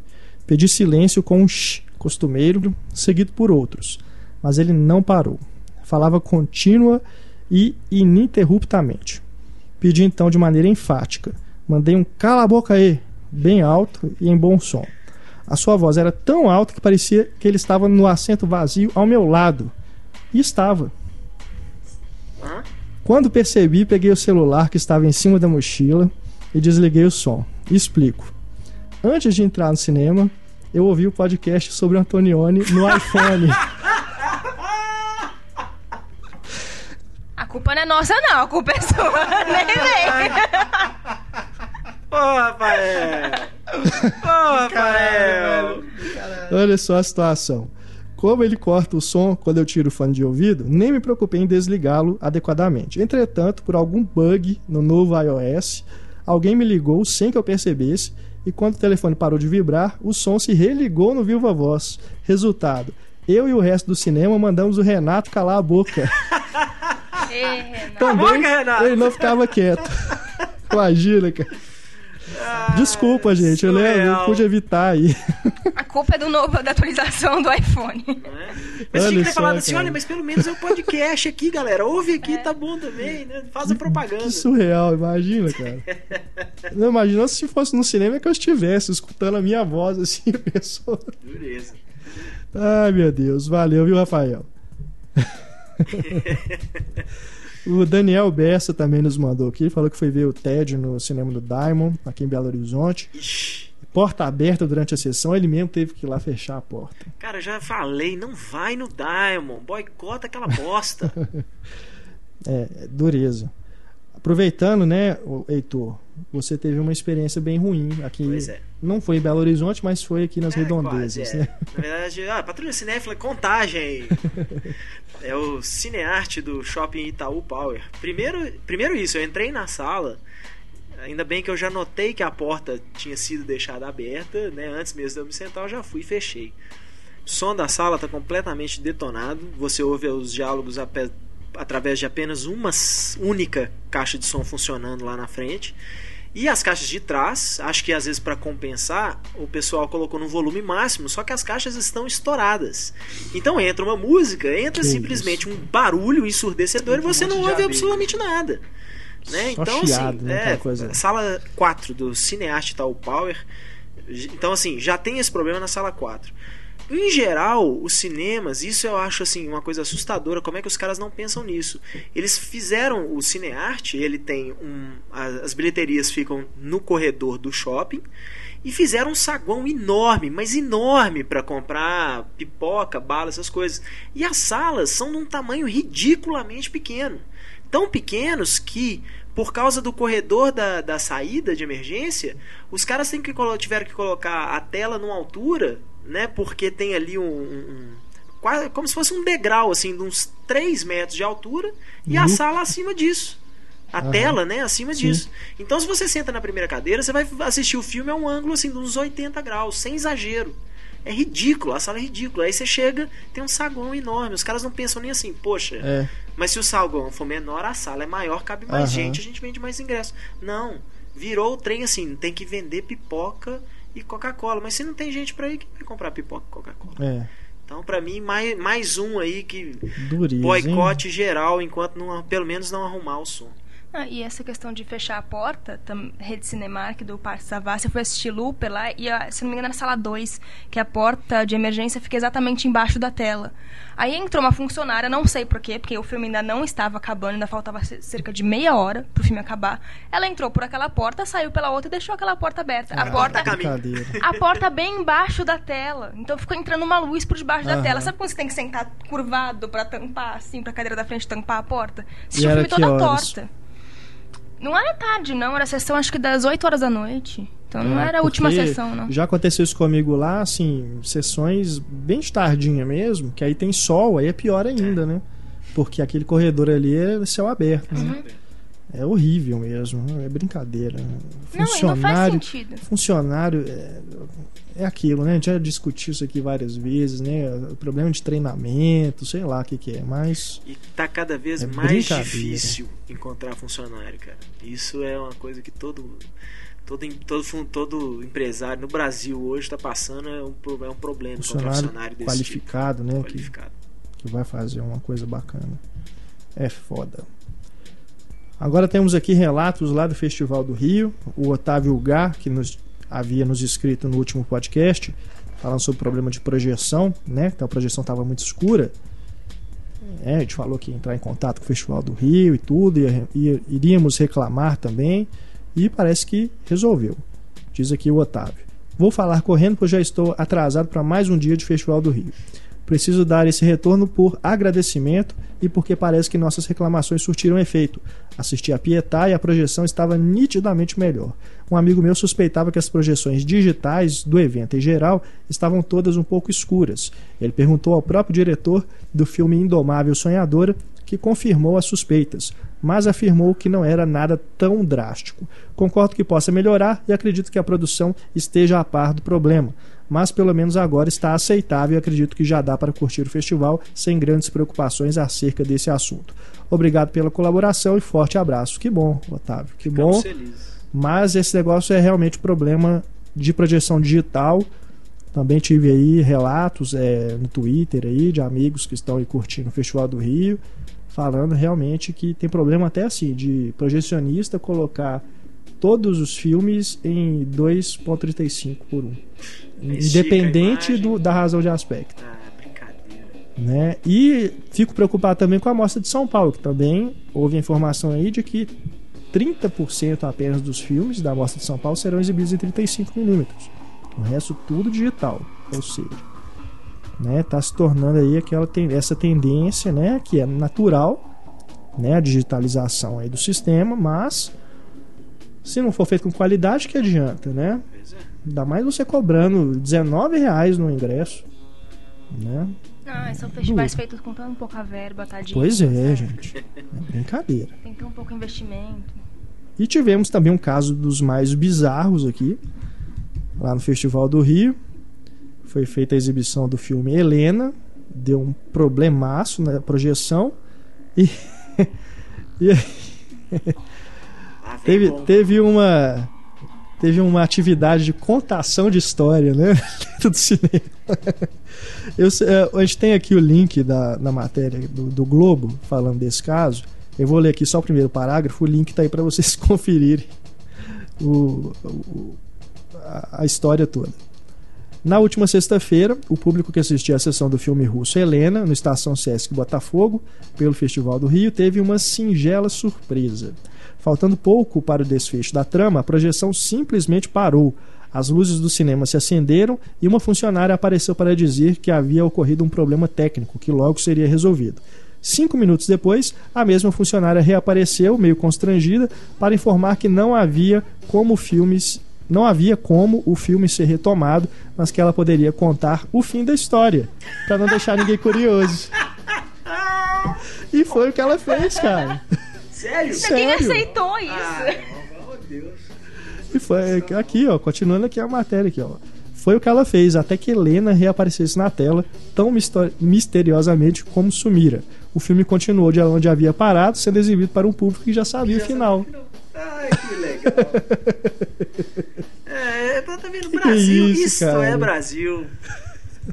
Pedi silêncio com um shh costumeiro, seguido por outros. mas ele não parou. Falava contínua e ininterruptamente. Pedi então de maneira enfática. Mandei um cala a boca aí, bem alto e em bom som. A sua voz era tão alta que parecia que ele estava no assento vazio ao meu lado. E estava. Quando percebi, peguei o celular que estava em cima da mochila e desliguei o som. Explico. Antes de entrar no cinema, eu ouvi o podcast sobre o Antonioni no iPhone. A culpa não é nossa, não. A culpa é sua. Nem vem. Ô, Rafael! Ô, Rafael! Olha só a situação. Como ele corta o som quando eu tiro o fone de ouvido, nem me preocupei em desligá-lo adequadamente. Entretanto, por algum bug no novo iOS, alguém me ligou sem que eu percebesse e quando o telefone parou de vibrar, o som se religou no Viva Voz. Resultado: eu e o resto do cinema mandamos o Renato calar a boca. Ê, Renato. Também boca, Renato! ele não ficava quieto. Imagina, cara. Desculpa, gente, eu, lembro, eu surreal. pude evitar aí. A culpa é do novo, da atualização do iPhone. Mas tinha que ter falado assim: olha, mas pelo menos é um podcast aqui, galera. Ouve aqui, tá bom também, né? Faz a propaganda. Que surreal, imagina, cara. Não, imagina se fosse no cinema que eu estivesse escutando a minha voz assim, a pessoa. Dureza. Ai, meu Deus, valeu, viu, Rafael? O Daniel Bessa também nos mandou aqui, falou que foi ver o Ted no cinema do Diamond, aqui em Belo Horizonte. Porta aberta durante a sessão, ele mesmo teve que ir lá fechar a porta. Cara, já falei, não vai no Diamond. Boicota aquela bosta. É dureza. Aproveitando, né, Heitor, você teve uma experiência bem ruim aqui. pois é. Não foi em Belo Horizonte, mas foi aqui nas É, redondezas, quase, é. né? Na verdade, ah, Patrulha Cinéfila, contagem. é o cinearte do Shopping Itaú Power. Primeiro, primeiro isso, eu entrei na sala. Ainda bem que eu já notei que a porta tinha sido deixada aberta, né? Antes mesmo de eu me sentar, eu já fui e fechei. O som da sala está completamente detonado. Você ouve os diálogos ape- através de apenas uma única caixa de som funcionando lá na frente. E as caixas de trás, acho que às vezes para compensar, o pessoal colocou no volume máximo, só que as caixas estão estouradas. Então entra uma música, entra Que simplesmente um barulho ensurdecedor e você Um não ouve absolutamente nada. Né? Só Então, chiado, assim, né, é, sala 4 do Cinearte Tal Power. Então, assim, já tem esse problema na sala 4. Em geral, os cinemas, isso eu acho assim uma coisa assustadora, como é que os caras não pensam nisso? Eles fizeram o cinearte, ele tem um as bilheterias ficam no corredor do shopping e fizeram um saguão enorme, mas enorme para comprar pipoca, bala, essas coisas. E as salas são de um tamanho ridiculamente pequeno. Tão pequenos que por causa do corredor da, da saída de emergência, os caras têm que tiveram que colocar a tela numa altura, né? Porque tem ali um, um- quase como se fosse um degrau assim, de uns 3 metros de altura e a Nu. sala acima disso. A Aham. tela, né, acima Sim. disso. Então, se você senta na primeira cadeira, você vai assistir o filme a um ângulo assim de uns 80 graus, sem exagero. É ridículo, a sala é ridícula. Aí você chega, tem um saguão enorme. Os caras não pensam nem assim, poxa, É, mas se o saguão for menor, a sala é maior, cabe mais Aham. gente, a gente vende mais ingresso. Não, virou o trem assim, tem que vender pipoca e Coca-Cola. Mas se não tem gente pra ir, quem vai comprar pipoca e Coca-Cola? é. Então, pra mim, mais, mais um aí que Dureza, hein? boicote geral enquanto não, pelo menos não arrumar o som. Ah, e essa questão de fechar a porta, tam, Rede Cinemark do Parque Savassi, eu fui assistir Looper lá e, se não me engano, na sala 2, que a porta de emergência fica exatamente embaixo da tela. Aí entrou uma funcionária, não sei porquê, porque o filme ainda não estava acabando, ainda faltava ce- cerca de meia hora pro filme acabar. Ela entrou por aquela porta, saiu pela outra e deixou aquela porta aberta. A Ah, porta Brincadeira. a porta bem embaixo da tela. Então ficou entrando uma luz por debaixo da Aham. tela. Sabe quando você tem que sentar curvado pra tampar, assim, pra cadeira da frente tampar a porta? E Assistiu o filme toda torta. Não era tarde, não. Era sessão acho que das 8 horas da noite. Então não É, era a última sessão, não. Já aconteceu isso comigo lá, assim, sessões bem de tardinha mesmo, que aí tem sol, aí é pior ainda, né? Porque aquele corredor ali é céu aberto, né? Uhum. É horrível mesmo, é brincadeira. Não, e não faz Funcionário, sentido. funcionário é, é aquilo, né? A gente já discutiu isso aqui várias vezes, né? O problema de treinamento, sei lá o que, que é, mas E tá cada vez É mais difícil encontrar funcionário, cara. Isso é uma coisa que todo todo todo, todo empresário no Brasil hoje está passando é um, é um problema funcionário funcionário desse qualificado, né? tipo, Que, qualificado. que vai fazer uma coisa bacana. É foda. Agora temos aqui relatos lá do Festival do Rio. O Otávio Gar, que nos havia nos escrito no último podcast, falando sobre o problema de projeção, né? Então a projeção estava muito escura. É, a gente falou que ia entrar em contato com o Festival do Rio e tudo, e, e, iríamos reclamar também, e parece que resolveu. Diz aqui o Otávio. Vou falar correndo, pois já estou atrasado para mais um dia de Festival do Rio. Preciso dar esse retorno por agradecimento e porque parece que nossas reclamações surtiram efeito. Assisti a Pietá e a projeção estava nitidamente melhor. Um amigo meu suspeitava que as projeções digitais do evento em geral estavam todas um pouco escuras. Ele perguntou ao próprio diretor do filme Indomável Sonhadora, que confirmou as suspeitas, mas afirmou que não era nada tão drástico. Concordo que possa melhorar e acredito que a produção esteja a par do problema mas pelo menos agora está aceitável e acredito que já dá para curtir o festival sem grandes preocupações acerca desse assunto. Obrigado pela colaboração e forte abraço. Que bom, Otávio, que Ficamos bom. Felizes. Mas esse negócio é realmente problema de projeção digital. Também tive aí relatos é, no Twitter aí de amigos que estão aí curtindo o Festival do Rio, falando realmente que tem problema até assim de projecionista colocar todos os filmes em 2.35 por 1. Independente do, da razão de aspecto. Ah, brincadeira. Né? E fico preocupado também com a mostra de São Paulo, que também houve informação aí de que 30% apenas dos filmes da mostra de São Paulo serão exibidos em 35mm. O resto tudo digital, ou seja, né, tá se tornando aí aquela essa tendência, né, que é natural, né, a digitalização aí do sistema, mas se não for feito com qualidade, que adianta, né? Ainda mais você cobrando 19 reais no ingresso. Né? Ah, são festivais feitos com tão pouca verba, tadinho. Pois é, gente. É brincadeira. Tem um pouco investimento. E tivemos também um caso dos mais bizarros aqui, lá no Festival do Rio. Foi feita a exibição do filme Helena, deu um problemaço na projeção e, e ah, teve, teve uma teve uma atividade de contação de história, né? Dentro do cinema. Eu, é, a gente tem aqui o link da, na matéria do, do, Globo falando desse caso. Eu vou ler aqui só o primeiro parágrafo, o link está aí para vocês conferirem o, o, a, história toda. Na última sexta-feira, o público que assistiu à sessão do filme russo Helena, no Estação Sesc Botafogo, pelo Festival do Rio, teve uma singela surpresa. Faltando pouco para o desfecho da trama, a projeção simplesmente parou. As luzes do cinema se acenderam e uma funcionária apareceu para dizer que havia ocorrido um problema técnico, que logo seria resolvido. Cinco minutos depois, a mesma funcionária reapareceu, meio constrangida, para informar que não havia como filmes não havia como o filme ser retomado, mas que ela poderia contar o fim da história, para não deixar ninguém curioso. E foi o que ela fez, cara. Sério? Ninguém aceitou isso. Ah, meu Deus. E foi aqui, ó, continuando aqui a matéria aqui, ó. Foi o que ela fez até que Helena reaparecesse na tela tão misteriosamente como sumira. O filme continuou de onde havia parado, sendo exibido para um público que já sabia já o final. Ai, que legal. é, tá vendo? Brasil, isso, isso é Brasil.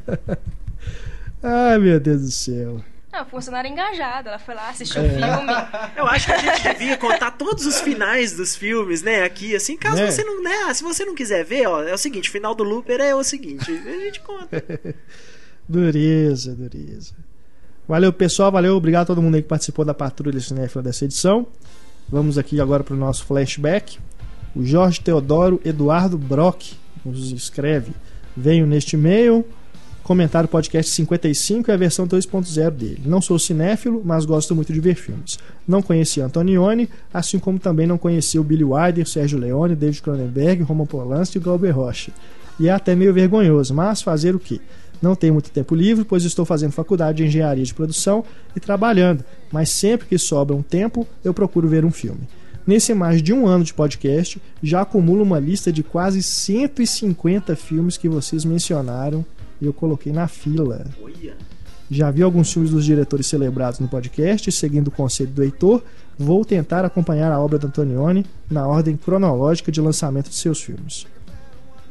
Ai, meu Deus do céu. Não, funcionária engajada, ela foi lá, assistiu o é. filme. Eu acho que a gente devia contar todos os finais dos filmes, né? Aqui, assim, caso é. você não. Né, se você não quiser ver, ó, é o seguinte, o final do Looper é o seguinte, a gente conta. dureza, dureza. Valeu, pessoal, valeu, obrigado a todo mundo aí que participou da Patrulha Cinéfila dessa edição. Vamos aqui agora para o nosso flashback. O Jorge Teodoro Eduardo Brock nos escreve: Venho neste e-mail comentar o podcast 55 e a versão 2.0 dele. Não sou cinéfilo, mas gosto muito de ver filmes. Não conhecia Antonioni, assim como também não conhecia o Billy Wilder, Sérgio Leone, David Cronenberg, Roman Polanski e Glauber Rocha. E é até meio vergonhoso, mas fazer o quê? Não tenho muito tempo livre, pois estou fazendo faculdade de engenharia de produção e trabalhando, mas sempre que sobra um tempo, eu procuro ver um filme. Nesse mais de um ano de podcast, já acumulo uma lista de quase 150 filmes que vocês mencionaram e eu coloquei na fila. Já vi alguns filmes dos diretores celebrados no podcast, seguindo o conselho do Heitor, vou tentar acompanhar a obra do Antonioni na ordem cronológica de lançamento de seus filmes.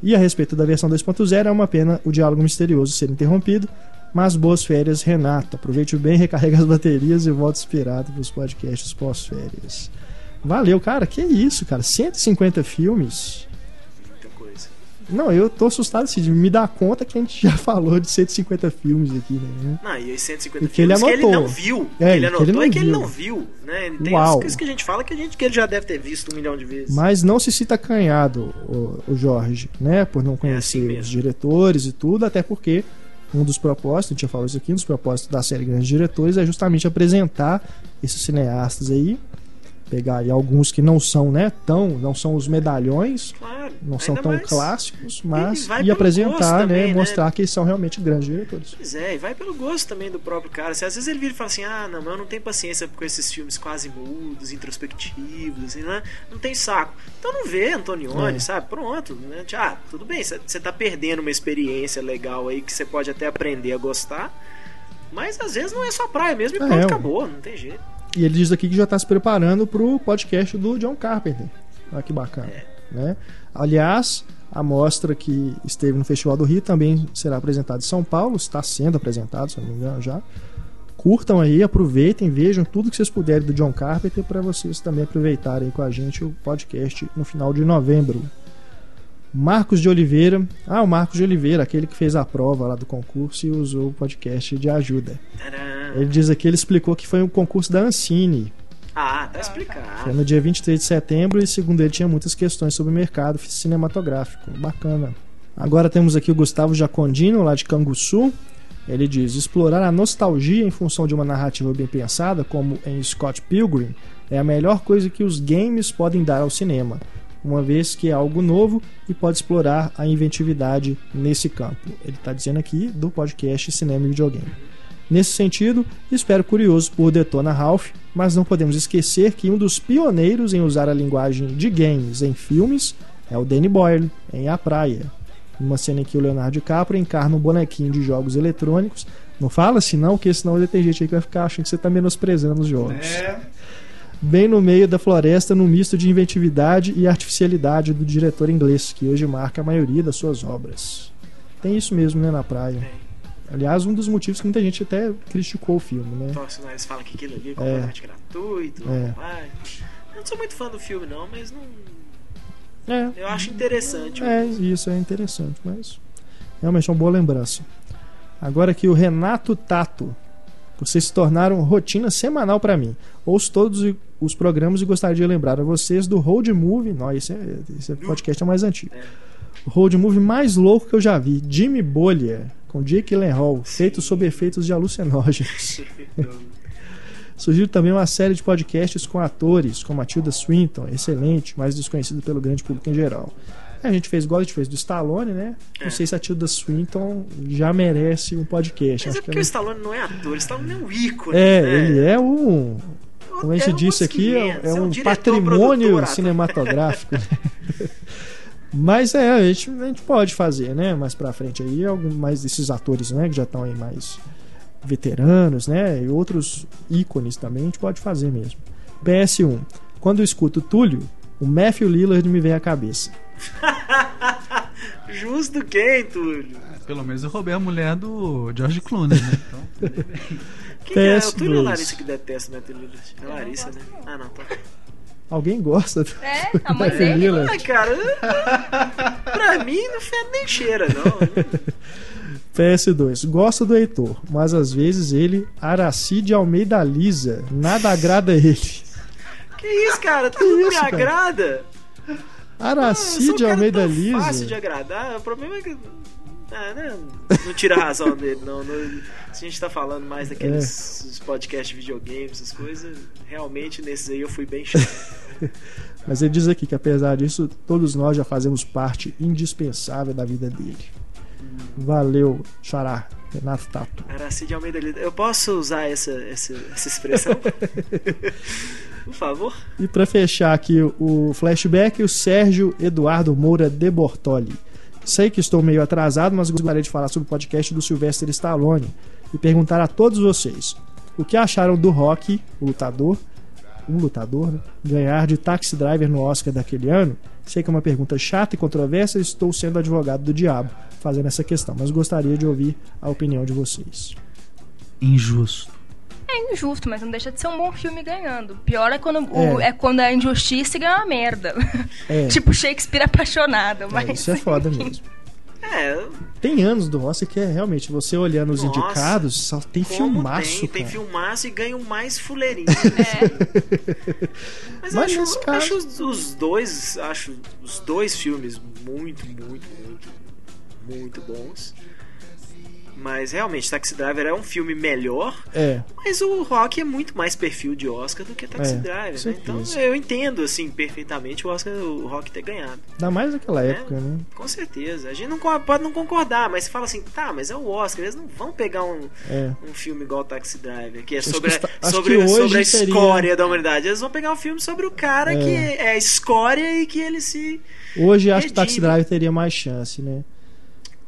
E a respeito da versão 2.0, é uma pena o diálogo misterioso ser interrompido, Mas boas férias, Renato. Aproveite bem, recarrega as baterias e volte inspirado para os podcasts pós-férias. Valeu, cara. Que isso, cara. 150 filmes. Não, eu tô assustado assim, de me dar conta que a gente já falou de 150 filmes aqui, né? Não, e os 150 E que ele filmes que ele anotou. não viu. É, ele que anotou ele não é que ele não viu. Né? Tem Uau. as coisas que a gente fala que, a gente, que ele já deve ter visto um milhão de vezes. Mas não se cita canhado o, o Jorge, né? Por não conhecer assim mesmo. os diretores e tudo, até porque um dos propósitos, a gente já falou isso aqui, um dos propósitos da série Grandes Diretores é justamente apresentar esses cineastas aí, pegar aí alguns que não são, né, tão, não são os medalhões, Claro. não são tão clássicos, mas e apresentar, gosto também, né, né? mostrar que eles são realmente grandes diretores. Pois é, e vai pelo gosto também do próprio cara. Assim, às vezes ele vira e fala assim: ah, não, mas eu não tenho paciência com esses filmes quase mudos, introspectivos, assim, né? Não tem saco. Então não vê Antonioni, É. sabe? Pronto. Né? Ah, tudo bem, você tá perdendo uma experiência legal aí que você pode até aprender a gostar. Mas às vezes não é só praia mesmo e É, pronto, acabou, não tem jeito. E ele diz aqui que já está se preparando para o podcast do John Carpenter. Olha que bacana. Né? Aliás, a mostra que esteve no Festival do Rio também será apresentada em São Paulo, está sendo apresentado, se não me engano já. Curtam aí, aproveitem, vejam tudo que vocês puderem do John Carpenter para vocês também aproveitarem com a gente o podcast no final de novembro. Marcos de Oliveira. Ah, o Marcos de Oliveira, aquele que fez a prova lá do concurso e usou o podcast de ajuda. Ele diz aqui, ele explicou que foi um concurso da Ancine. Ah, tá Foi explicado. no dia 23 de setembro e, segundo ele, tinha muitas questões sobre o mercado cinematográfico. Bacana. Agora temos aqui o Gustavo Jacondino, lá de Canguçu. Ele diz: explorar a nostalgia em função de uma narrativa bem pensada, como em Scott Pilgrim, é a melhor coisa que os games podem dar ao cinema, uma vez que é algo novo e pode explorar a inventividade nesse campo. Ele está dizendo aqui do podcast Cinema e Videogame. Nesse sentido, espero curioso por Detona Ralph, mas não podemos esquecer que um dos pioneiros em usar a linguagem de games em filmes é o Danny Boyle, em A Praia. Numa cena em que o Leonardo DiCaprio encarna um bonequinho de jogos eletrônicos. Não fala assim não, porque senão ter gente aí que vai ficar achando que você está menosprezando os jogos. Bem no meio da floresta, num misto de inventividade e artificialidade do diretor inglês, que hoje marca a maioria das suas obras. Tem isso mesmo, né, na praia. Aliás, um dos motivos que muita gente até criticou o filme, né? Então, assim, eles falam que aquilo ali é completamente gratuito. É. Eu não sou muito fã do filme, não, mas não. É, Eu acho interessante. É, isso é interessante, mas realmente é uma boa lembrança. Agora aqui o Renato Tato. Vocês se tornaram rotina semanal pra mim. Ouço todos os programas e gostaria de lembrar a vocês do Road Movie. Não, esse, é, esse podcast é mais antigo. O Road Movie mais louco que eu já vi. Jimmy Bollier, com Jake Gyllenhaal, feito sob efeitos de alucinógenos. Sugiro também uma série de podcasts com atores, como a Tilda Swinton, excelente, mas desconhecida pelo grande público em geral. A gente fez igual a gente fez do Stallone, né? Não É. sei se a Tilda Swinton já merece um podcast. Mas é que porque o ela... Stallone não é ator, o Stallone é um ícone. É, né? ele é um. Como a gente disse aqui, é, 500, é um patrimônio produtor, cinematográfico. Mas é, a gente, a gente pode fazer, né? Mais pra frente aí, algum mais desses atores, né? Que já estão aí mais veteranos, né? E outros ícones também, a gente pode fazer mesmo. PS1. Quando eu escuto Túlio, o Matthew Lillard me vem à cabeça. Justo quem, Túlio? Pelo menos eu roubei a mulher do George Clooney, né? Então, Quem que é? O PS2. Túlio Larissa que detesta Lillard? É a Larissa, né? Ah, não, tá. Alguém gosta do É, a mãe Matthew dele. Lillard? Ai, cara, pra mim não fede nem cheira, não. PS2. Gosto do Heitor, mas às vezes ele, Aracide Almeida Lisa, nada agrada a ele. Que isso, cara? Tudo me isso, cara? agrada. Ah, eu sou um Aracide cara Almeida tão Lisa. fácil de agradar. O problema é que. Ah, né? Não tira a razão dele, não. Não- Se a gente tá falando mais daqueles É. podcasts de videogames, essas coisas, realmente nesses aí eu fui bem chato. Mas ele diz aqui que apesar disso, todos nós já fazemos parte indispensável da vida dele. Valeu, Xará, Renato Tato. Aracide Almeida Lida. Eu posso usar essa, essa, essa expressão? Por favor? E pra fechar aqui o flashback, o Sérgio Eduardo Moura de Bortoli. Sei que estou meio atrasado, mas gostaria de falar sobre o podcast do Sylvester Stallone e perguntar a todos vocês o que acharam do Rock, o lutador, o lutador, né, ganhar de Taxi Driver no Oscar daquele ano? Sei que é uma pergunta chata e controversa, estou sendo advogado do diabo fazendo essa questão, mas gostaria de ouvir a opinião de vocês. Injusto. É injusto, mas não deixa de ser um bom filme ganhando. Pior é quando o- É. é quando é injustiça e ganha uma merda. É. tipo Shakespeare apaixonado. É, Mas, isso é foda enfim. mesmo. É, Tem anos do Oscar que é realmente, você olhando os Nossa, indicados, só tem filmaço, tem, tem filmaço e ganham mais fuleirinho. É, Mas, Mas acho, caso- acho os, os dois, acho os dois filmes muito, muito, muito, muito bons. Mas realmente, Taxi Driver é um filme melhor, É, mas o Rock é muito mais perfil de Oscar do que Taxi É, Driver, né? Então eu entendo assim perfeitamente o Oscar, o Rock ter ganhado. ainda mais naquela É. época, né? Com certeza. A gente não pode não concordar, mas você fala assim, tá, mas é o Oscar, eles não vão pegar um, É. um filme igual Taxi Driver, que é Acho sobre, que está- sobre, que hoje sobre a seria- escória da humanidade. Eles vão pegar um filme sobre o cara É. que é a escória e que ele se. Hoje acho que Taxi. Driver teria mais chance, né?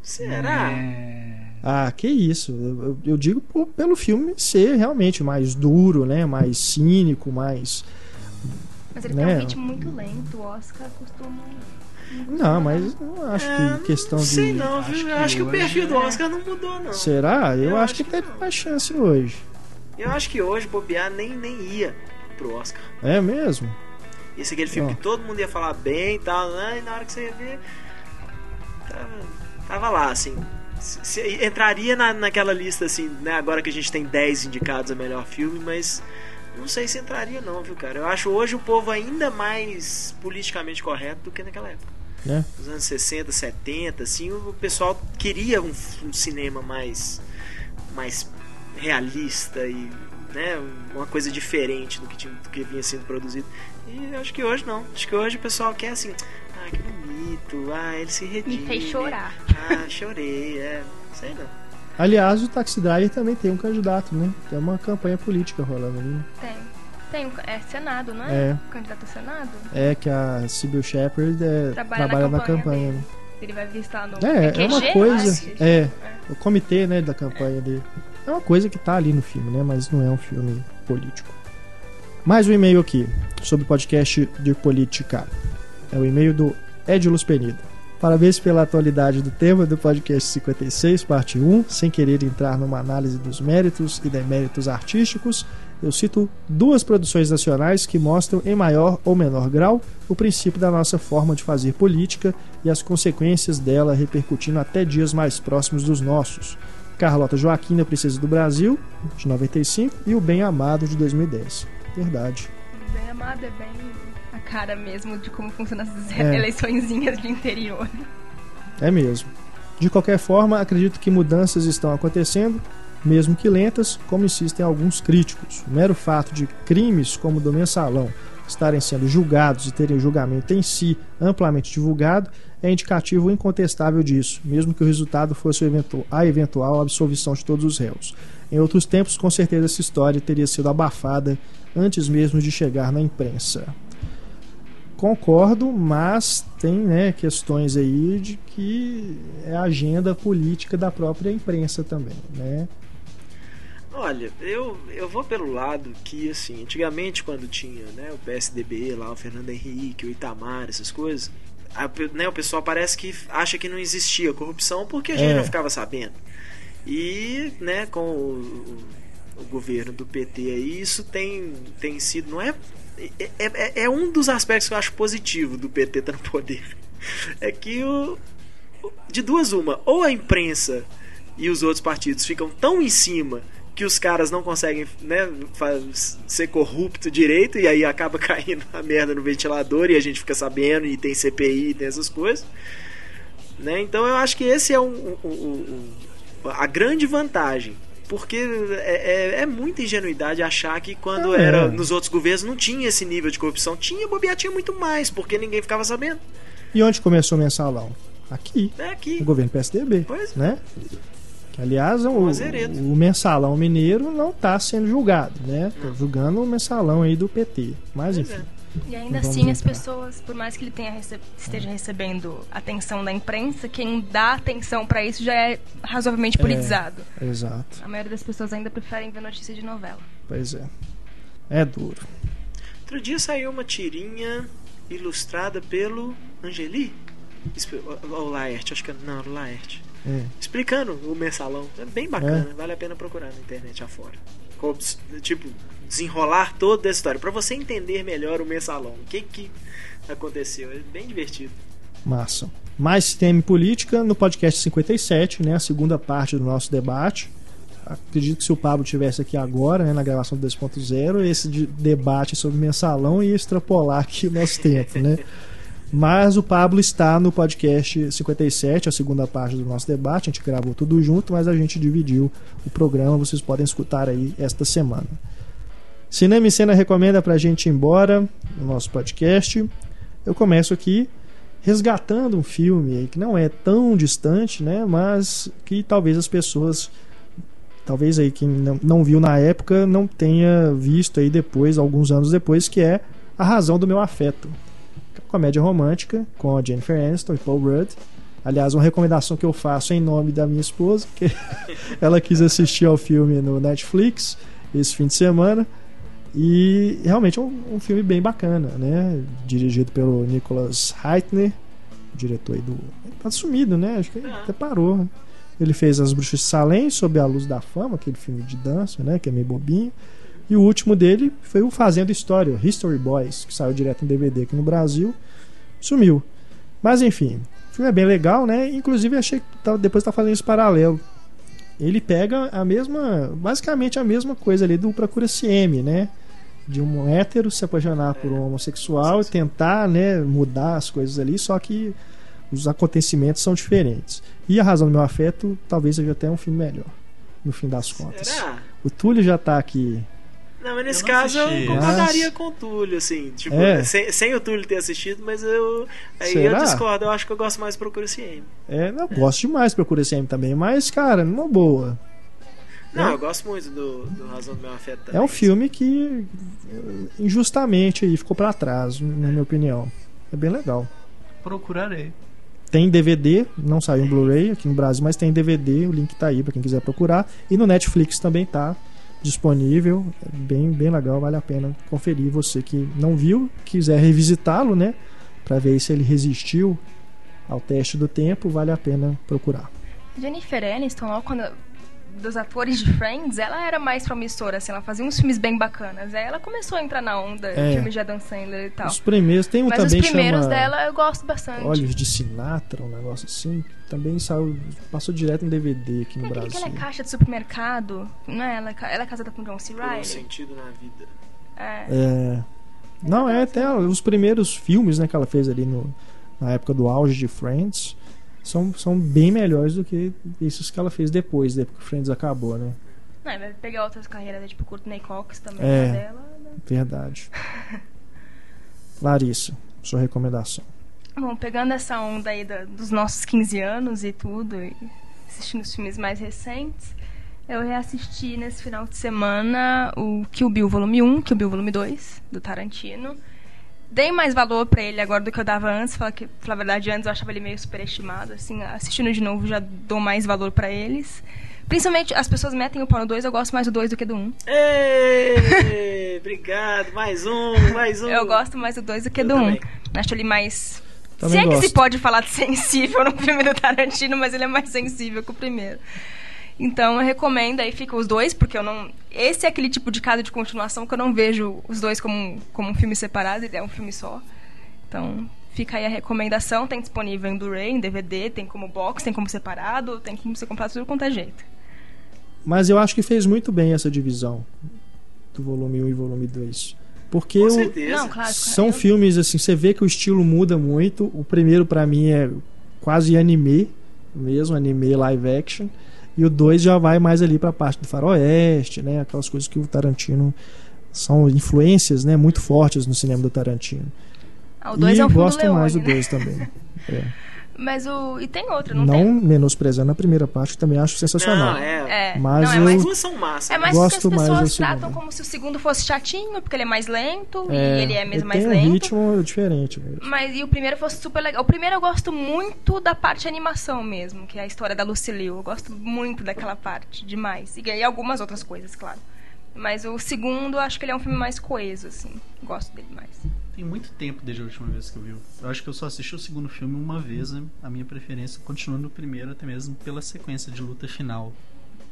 Será? É... Ah, que isso. Eu, eu- digo por- pelo filme ser realmente mais duro, né? Mais cínico, mais. mas ele Né? tem um ritmo muito lento. O Oscar costuma. Não, mas não acho É, que questão não sei de. não, acho viu? que Eu acho que o perfil do é- Oscar não mudou, não. Será? Eu, Eu acho acho que que não. mais chance hoje. Eu acho que hoje bobear nem, nem ia pro Oscar. É mesmo? Esse é aquele filme Ó. que todo mundo ia falar bem e tal, né? E na hora que você ia ver. Tava, tava lá, assim. Se- se- entraria na, naquela lista, assim, né? Agora que a gente tem 10 indicados a melhor filme, mas. Não sei se entraria, não, viu, cara? Eu acho hoje o povo ainda mais politicamente correto do que naquela época. Né? Nos anos 60, 70, assim, o pessoal queria um, um cinema mais. mais realista e. Né, uma coisa diferente do que, tinha, do que vinha sendo produzido. E acho que hoje não. Acho que hoje o pessoal quer assim. Ah, que bonito. Ah, ele se redime. Me fez chorar. Ah, chorei. É, sei não. Aliás, o Taxi Driver também tem um candidato, né? Tem uma campanha política rolando ali. né? Tem. Tem um, é Senado, não é? É. Candidato a Senado? É que a Sybil Shepard é, Trabalha trabalha, na na campanha campanha. dele. né? Ele vai visitar no. É, é uma coisa. Que- É, o comitê né, da campanha dele. É uma coisa que tá ali no filme, né? Mas não é um filme político. Mais um e-mail aqui sobre o podcast de política. É o e-mail do Edilus Penida. Parabéns pela atualidade do tema do podcast 56, parte 1. Sem querer entrar numa análise dos méritos e deméritos artísticos, eu cito duas produções nacionais que mostram, em maior ou menor grau, o princípio da nossa forma de fazer política e as consequências dela repercutindo até dias mais próximos dos nossos. Carlota Joaquim da Princesa do Brasil, de 95, e o Bem Amado, de 2010. Verdade. Bem amado, é bem cara mesmo de como funcionam essas É. eleiçõezinhas de interior. É mesmo. De qualquer forma, acredito que mudanças estão acontecendo, mesmo que lentas, como insistem alguns críticos. O mero fato de crimes como o do mensalão estarem sendo julgados e terem o julgamento em si amplamente divulgado é indicativo incontestável disso, mesmo que o resultado fosse a eventual absolvição de todos os réus. Em outros tempos, com certeza essa história teria sido abafada antes mesmo de chegar na imprensa. Concordo, mas tem né, questões aí de que é a agenda política da própria imprensa também, né? Olha, eu, eu vou pelo lado que, assim, antigamente quando tinha né, o PSDB lá, o Fernando Henrique, o Itamar, essas coisas, a né, o pessoal parece que acha que não existia corrupção porque a gente É. não ficava sabendo. E, né, com o, o- o governo do PT aí, isso tem, tem sido, não é, é, é, é um dos aspectos que eu acho positivo do PT estar no poder. É que o, de duas uma, ou a imprensa e os outros partidos ficam tão em cima que os caras não conseguem né, ser corrupto direito e aí acaba caindo a merda no ventilador e a gente fica sabendo e tem CPI e tem essas coisas. Né? Então eu acho que esse é um- um- um- a grande vantagem. Porque é, é- é muita ingenuidade achar que quando É. era nos outros governos não tinha esse nível de corrupção. Tinha, bobear, tinha muito mais, porque ninguém ficava sabendo. E onde começou o mensalão? Aqui, É aqui. no governo PSDB, Pois é. né? Que, aliás, o, o mensalão mineiro não está sendo julgado, né? Tô julgando o mensalão aí do PT. Mas Pois enfim. É. E ainda Vamos assim, as entrar. pessoas, por mais que ele tenha rece- esteja recebendo atenção da imprensa, quem dá atenção pra isso já é razoavelmente politizado. Exato. A maioria das pessoas ainda preferem ver notícia de novela. Pois é. É duro. Outro dia saiu uma tirinha ilustrada pelo Angeli? Ou o Laerte, acho que é- não, o Laerte. É. Explicando o mensalão. É bem bacana, vale a pena procurar na internet afora. Tipo, desenrolar toda essa história. Pra você entender melhor o mensalão. O que que aconteceu. É bem divertido. Massa. Mais e política no podcast 57, né? A segunda parte do nosso debate. Acredito que se o Pablo tivesse aqui agora, né, na gravação do 2.0, esse de- debate sobre mensalão ia extrapolar aqui o nosso tempo, né? Mas o Pablo está no podcast 57, a segunda parte do nosso debate. A gente gravou tudo junto, mas a gente dividiu o programa. Vocês podem escutar aí esta semana. Cinema e Cena recomenda pra gente ir embora no nosso podcast. Eu começo aqui resgatando um filme que não é tão distante, né? Mas que talvez as pessoas, talvez aí quem não, viu na época, não tenha visto aí depois, alguns anos depois, que é A Razão do Meu Afeto. Comédia romântica com a Jennifer Aniston e Paul Rudd. Aliás, uma recomendação que eu faço em nome da minha esposa, que ela quis assistir ao filme no Netflix esse fim de semana. E realmente é um, um filme bem bacana, né? Dirigido pelo Nicholas Heitner, diretor aí do. Ele tá sumido, né? Acho que ele Ah. até parou. né? Ele fez As Bruxas de Salem, Sob a Luz da Fama, aquele filme de dança, né? Que é meio bobinho. E o último dele foi o Fazendo História, History Boys, que saiu direto em DVD aqui no Brasil. Sumiu. Mas enfim, o filme é bem legal, né? Inclusive achei que tá- depois tá fazendo esse paralelo. Ele pega a mesma, basicamente a mesma coisa ali do Procura CM, né? De um hétero se apaixonar por um homossexual e tentar, né, mudar as coisas ali, só que os acontecimentos são diferentes. E a razão do meu afeto talvez seja até um filme melhor, no fim das contas. Será? O Túlio já tá aqui. Não, mas nesse Eu não caso assisti. eu concordaria com o Túlio, assim. Tipo, É. sem, sem o Túlio ter assistido, mas eu. Aí Será? eu discordo, eu acho que eu gosto mais do Procura CM. É, eu gosto demais de Procura CM também, mas, cara, numa boa. Não, É. eu gosto muito do, do Razão do Meu Afeto também. É um filme que eh, injustamente aí ficou pra trás, na minha opinião. É bem legal. Procurarei. Tem DVD, não saiu em Blu-ray aqui no Brasil, mas tem DVD, o link tá aí pra quem quiser procurar. E no Netflix também tá disponível, é bem, bem legal, vale a pena conferir. Você que não viu, quiser revisitá-lo, né, Pra ver se ele resistiu ao teste do tempo, vale a pena procurar. Jennifer Aniston, ó, quando dos atores de Friends, ela era mais promissora, assim, ela fazia uns filmes bem bacanas. Aí ela começou a entrar na onda É. de filme de Adam Sandler e tal. Os primeiros, tem um Mas os também primeiros chama dela eu gosto bastante. Olhos de Sinatra, um negócio assim. Também saiu, passou direto em DVD aqui no Tem Brasil. que ela é caixa de supermercado, não é? Ela, é ela é casada com John C. Por um Reilly. sentido na vida. É. É. Não, é até os primeiros filmes né, que ela fez ali no, na época do auge de Friends são, são bem melhores do que esses que ela fez depois, depois que Friends acabou, né? Não, vai pegar outras carreiras, né, tipo Courtney Cox também, É. dela. né? Verdade. Larissa, sua recomendação. Bom, pegando essa onda aí da- dos nossos 15 anos e tudo, e assistindo os filmes mais recentes, eu reassisti nesse final de semana o Kill Bill Volume 1, Kill Bill Volume 2, do Tarantino. Dei mais valor pra ele agora do que eu dava antes, falar que, falar a verdade, antes eu achava ele meio superestimado, assim, assistindo de novo já dou mais valor pra eles. Principalmente, as pessoas metem o pau no 2, eu gosto mais do 2 do que do 1. Um. Ei, obrigado. Mais um, mais um. Eu gosto mais do 2 do que Eu do 1. Um. Acho ele mais. Também se é que se gosto. pode falar de sensível no filme do Tarantino, mas ele é mais sensível que o primeiro. Então eu recomendo, aí fica os dois, porque eu não. Esse é aquele tipo de caso de continuação que eu não vejo os dois como, um- como um filme separado, ele é um filme só. Então fica aí a recomendação, tem disponível em Blu-ray, em DVD, tem como box, tem como separado, tem como ser comprado tudo quanto é jeito. Mas eu acho que fez muito bem essa divisão do volume 1 e volume 2. Porque Com o- certeza. Não, claro. são eu- filmes assim, você vê que o estilo muda muito. O primeiro pra mim é quase anime, mesmo anime live action, e o 2 já vai mais ali pra parte do faroeste, né, aquelas coisas que o Tarantino são influências, né, muito fortes no cinema do Tarantino. Ah, o 2 e é um fundo gosto mais do Leone, né? 2 também. É. Mas o. E tem outro, não, Não, tem? menosprezando a primeira parte, que também acho sensacional. Não, é. É, Mas não, é mais duas são massa. É né? mais Gosto porque as pessoas tratam como se o segundo fosse chatinho, porque ele é mais lento É, e ele é mesmo ele mais tem um lento. ritmo diferente mesmo. Mas e o primeiro fosse super legal. O primeiro eu gosto muito da parte de animação mesmo, que é a história da Lucille. Eu gosto muito daquela parte, demais. E aí algumas outras coisas, claro. Mas o segundo, acho que ele é um filme mais coeso, assim. Gosto dele mais. Tem muito tempo desde a última vez que eu vi. Eu acho que eu só assisti o segundo filme uma vez. né? A minha preferência continua no primeiro, até mesmo pela sequência de luta final.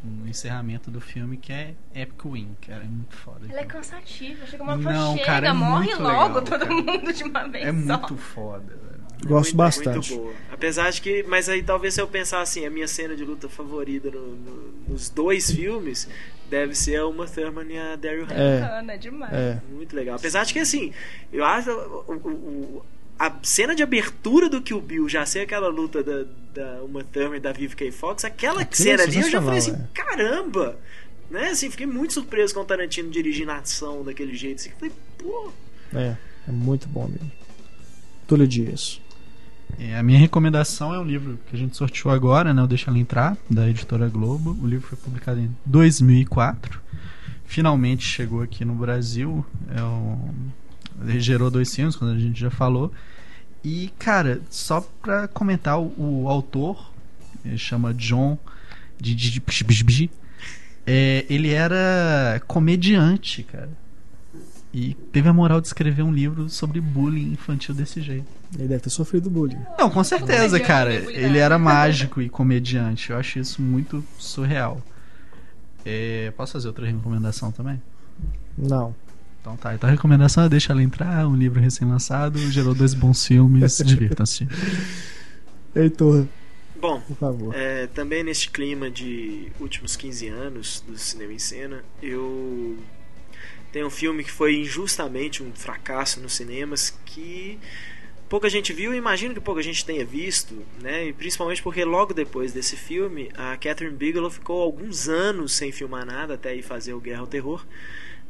No encerramento do filme, que é Epic Win, cara. É muito foda. Ele é aquilo. cansativo. Chega uma hora Não, chega, cara, é morre muito logo legal, todo cara. mundo de uma vez É só. muito foda, velho. Gosto muito, bastante. Muito boa. Apesar de que. Mas aí talvez se eu pensar assim, a minha cena de luta favorita no- no- nos dois filmes deve ser a Uma Thurman e a Daryl Hannah. É. Bacana demais. É. Muito legal. Apesar de que assim, eu acho o- o- o- a cena de abertura do Kill Bill já ser aquela luta da, da Uma Thurman e da Vivica Fox, aquela Aquilo é cena ali eu já falei assim, sensacional, caramba! Né? Assim, fiquei muito surpreso com o Tarantino dirigindo a ação daquele jeito. Assim, falei, pô, É, é muito bom mesmo. Túlio Dias. É, a minha recomendação é um livro que a gente sorteou agora, né? O Deixa Ela Entrar, da editora Globo. O livro foi publicado em 2004. Finalmente chegou aqui no Brasil. É um... Ele gerou dois filmes, quando a gente já falou. E, cara, só pra comentar, o, o autor, ele chama John de, de, de, de- de- é, ele era comediante, cara. E teve a moral de escrever um livro sobre bullying infantil desse jeito. Ele deve ter sofrido bullying. Não, com certeza, cara. Ele era mágico e comediante. Eu acho isso muito surreal. É, posso fazer outra recomendação também? Não. Então tá, então a recomendação é Deixa Ela Entrar, um livro recém-lançado, gerou dois bons filmes, divirtam-se. Heitor, bom. por favor. É, também neste clima de últimos 15 anos do cinema em cena, eu tenho um filme que foi injustamente um fracasso nos cinemas que pouca gente viu e imagino que pouca gente tenha visto, né? E principalmente porque logo depois desse filme, a Catherine Bigelow ficou alguns anos sem filmar nada até ir fazer o Guerra ao Terror.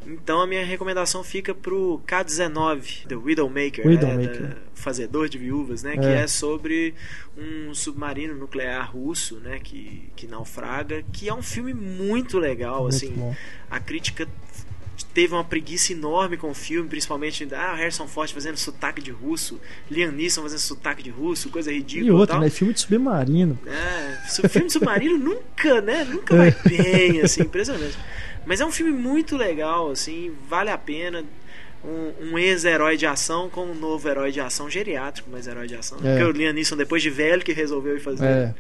Então a minha recomendação fica pro K-19, The Widowmaker, Widowmaker. né, da- Fazedor de Viúvas, né, que É. é sobre um submarino nuclear russo, né, que, que naufraga, que é um filme muito legal, Muito assim, bom. a crítica teve uma preguiça enorme com o filme, principalmente ah, Harrison Ford fazendo sotaque de russo, Liam Neeson fazendo sotaque de russo, coisa ridícula E outro, tal. né? Filme de submarino. É, filme de submarino nunca, né? Nunca vai bem, assim, impressionante. Mas é um filme muito legal, assim, vale a pena. Um, um ex-herói de ação com um novo herói de ação geriátrico, mas herói de ação. É. Porque o Liam Neeson, depois de velho, que resolveu ir fazer, É,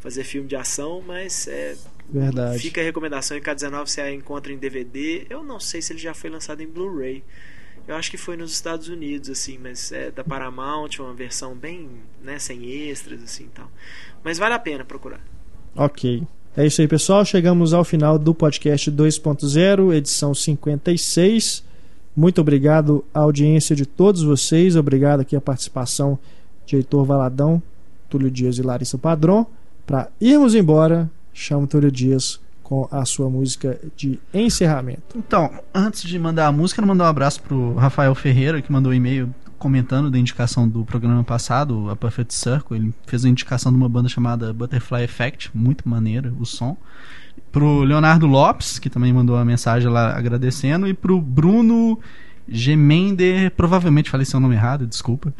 fazer filme de ação, mas é, verdade. fica a recomendação. Em K19 você a encontra em DVD. Eu não sei se ele já foi lançado em Blu-ray. Eu acho que foi nos Estados Unidos, assim, mas é da Paramount, uma versão bem, né, sem extras, assim, e tal. Mas vale a pena procurar. Ok. É isso aí, pessoal. Chegamos ao final do podcast 2.0, edição 56. Muito obrigado à audiência de todos vocês. Obrigado aqui a participação de Heitor Valadão, Túlio Dias e Larissa Padron. Para irmos embora, chamo Túlio Dias com a sua música de encerramento. Então, antes de mandar a música, eu mandar um abraço pro Rafael Ferreira, que mandou um e-mail comentando da indicação do programa passado, a Perfect Circle. Ele fez a indicação de uma banda chamada Butterfly Effect, muito maneira o som. Pro Leonardo Lopes, que também mandou uma mensagem lá agradecendo, e pro Bruno Gemender, provavelmente falei seu nome errado, desculpa.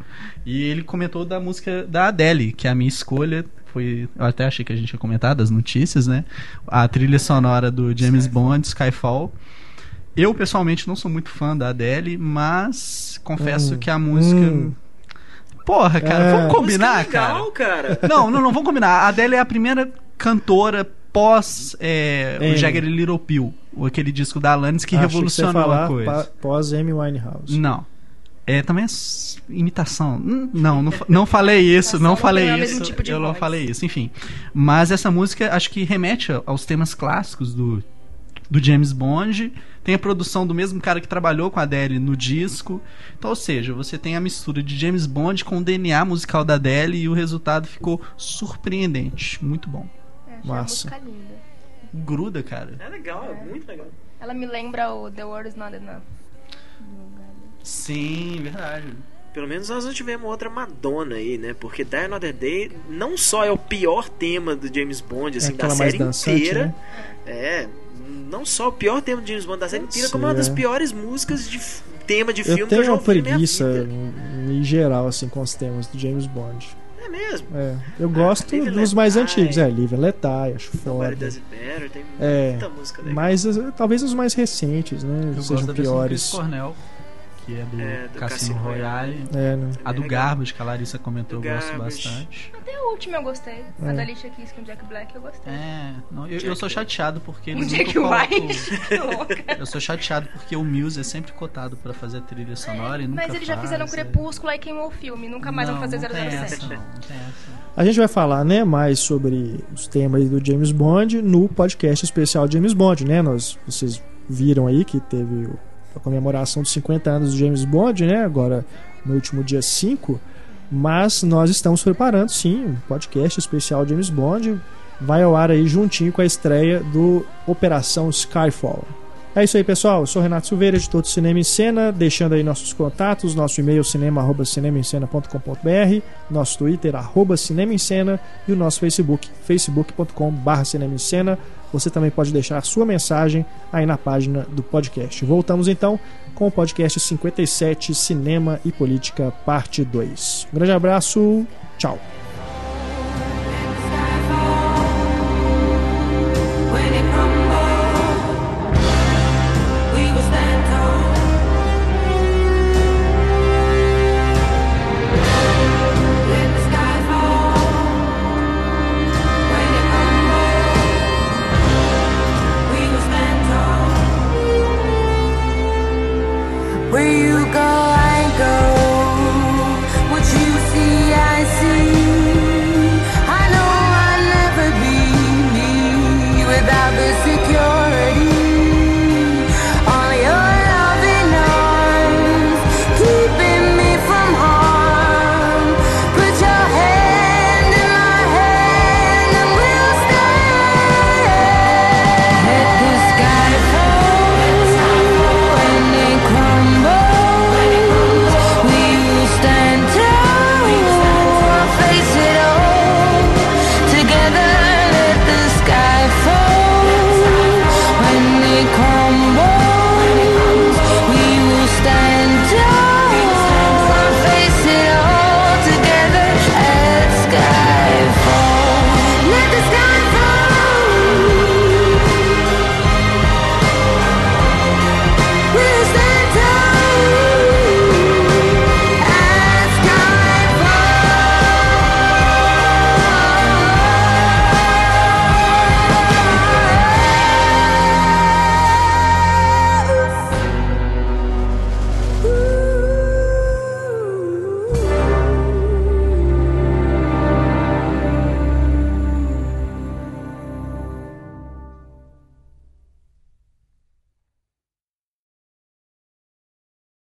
E ele comentou da música da Adele, que é a minha escolha. Foi, eu até achei que a gente ia comentar das notícias, né? A trilha sonora do James Bond, Skyfall. Eu, pessoalmente, não sou muito fã da Adele, mas confesso Hum, que a música. hum. Porra, cara, É. vamos combinar, Música cara. legal, cara. Não, não, não, vamos combinar. A Adele é a primeira cantora pós é, o Jagger e Little Pill, o- aquele disco da Alanis que Achei revolucionou você ia falar a coisa. pós Amy Winehouse. Não. É também é imitação. Hum, Não, não, não falei isso, não não falei isso. tipo de eu não voz. falei isso, enfim. Mas essa música acho que remete aos temas clássicos do, do James Bond. Tem a produção do mesmo cara que trabalhou com a Adele no disco. Então, ou seja, você tem a mistura de James Bond com o DNA musical da Adele e o resultado ficou surpreendente. Muito bom. É, Massa. a música linda. Gruda, cara. É legal, é muito legal. Ela me lembra o The World Is Not Enough. Sim, verdade. Pelo menos nós não tivemos outra Madonna aí, né? Porque Die Another Day não só é o pior tema do James Bond, assim, é da aquela mais série dançante, inteira. né? É, não só o pior tema do James Bond da série inteira, como uma das é. piores músicas de tema de Eu filme que eu tenho já uma ouvi na minha preguiça vida. em geral assim com os temas do James Bond. É mesmo. É, eu gosto and dos mais Die. antigos. É, Live and Let Die, acho Nobody foda. Does It Better, tem É, muita música legal. Mas eh, talvez os mais recentes, né? Eu sejam gosto da versão do Chris piores. Cornell, que é do, É, do Cassino Cassino Royale. É, né? A do. Garbage, que a Larissa comentou, Do eu gosto Garbage. bastante. Até a última eu gostei. A É. da Alicia Keys com o Jack Black eu gostei. É, não, eu, eu sou chateado porque o Jack nunca colocam- White. que louca. Eu sou chateado porque o Muse é sempre cotado pra fazer a trilha sonora e nunca Mas eles já fizeram é. Crepúsculo e queimou o filme. Nunca mais Não, vão fazer não tem 007. essa, não, não tem essa. A gente vai falar, né, mais sobre os temas do James Bond no podcast especial James Bond, né? Nós, vocês viram aí que teve o- a comemoração dos 50 anos do James Bond, né? Agora no último dia 5. Mas nós estamos preparando, sim, um podcast especial James Bond. Vai ao ar aí juntinho com a estreia do Operação Skyfall. É isso aí, pessoal. Eu sou Renato Silveira, editor do Cinema em Cena, deixando aí nossos contatos, nosso e-mail cinema@cinemaemcena.com.br, nosso Twitter arroba Cinema em Cena e o nosso Facebook facebook.com/barra Cinema em Cena. Você também pode deixar sua mensagem aí na página do podcast. Voltamos então com o podcast 57 Cinema e Política, parte 2. Um grande abraço, tchau.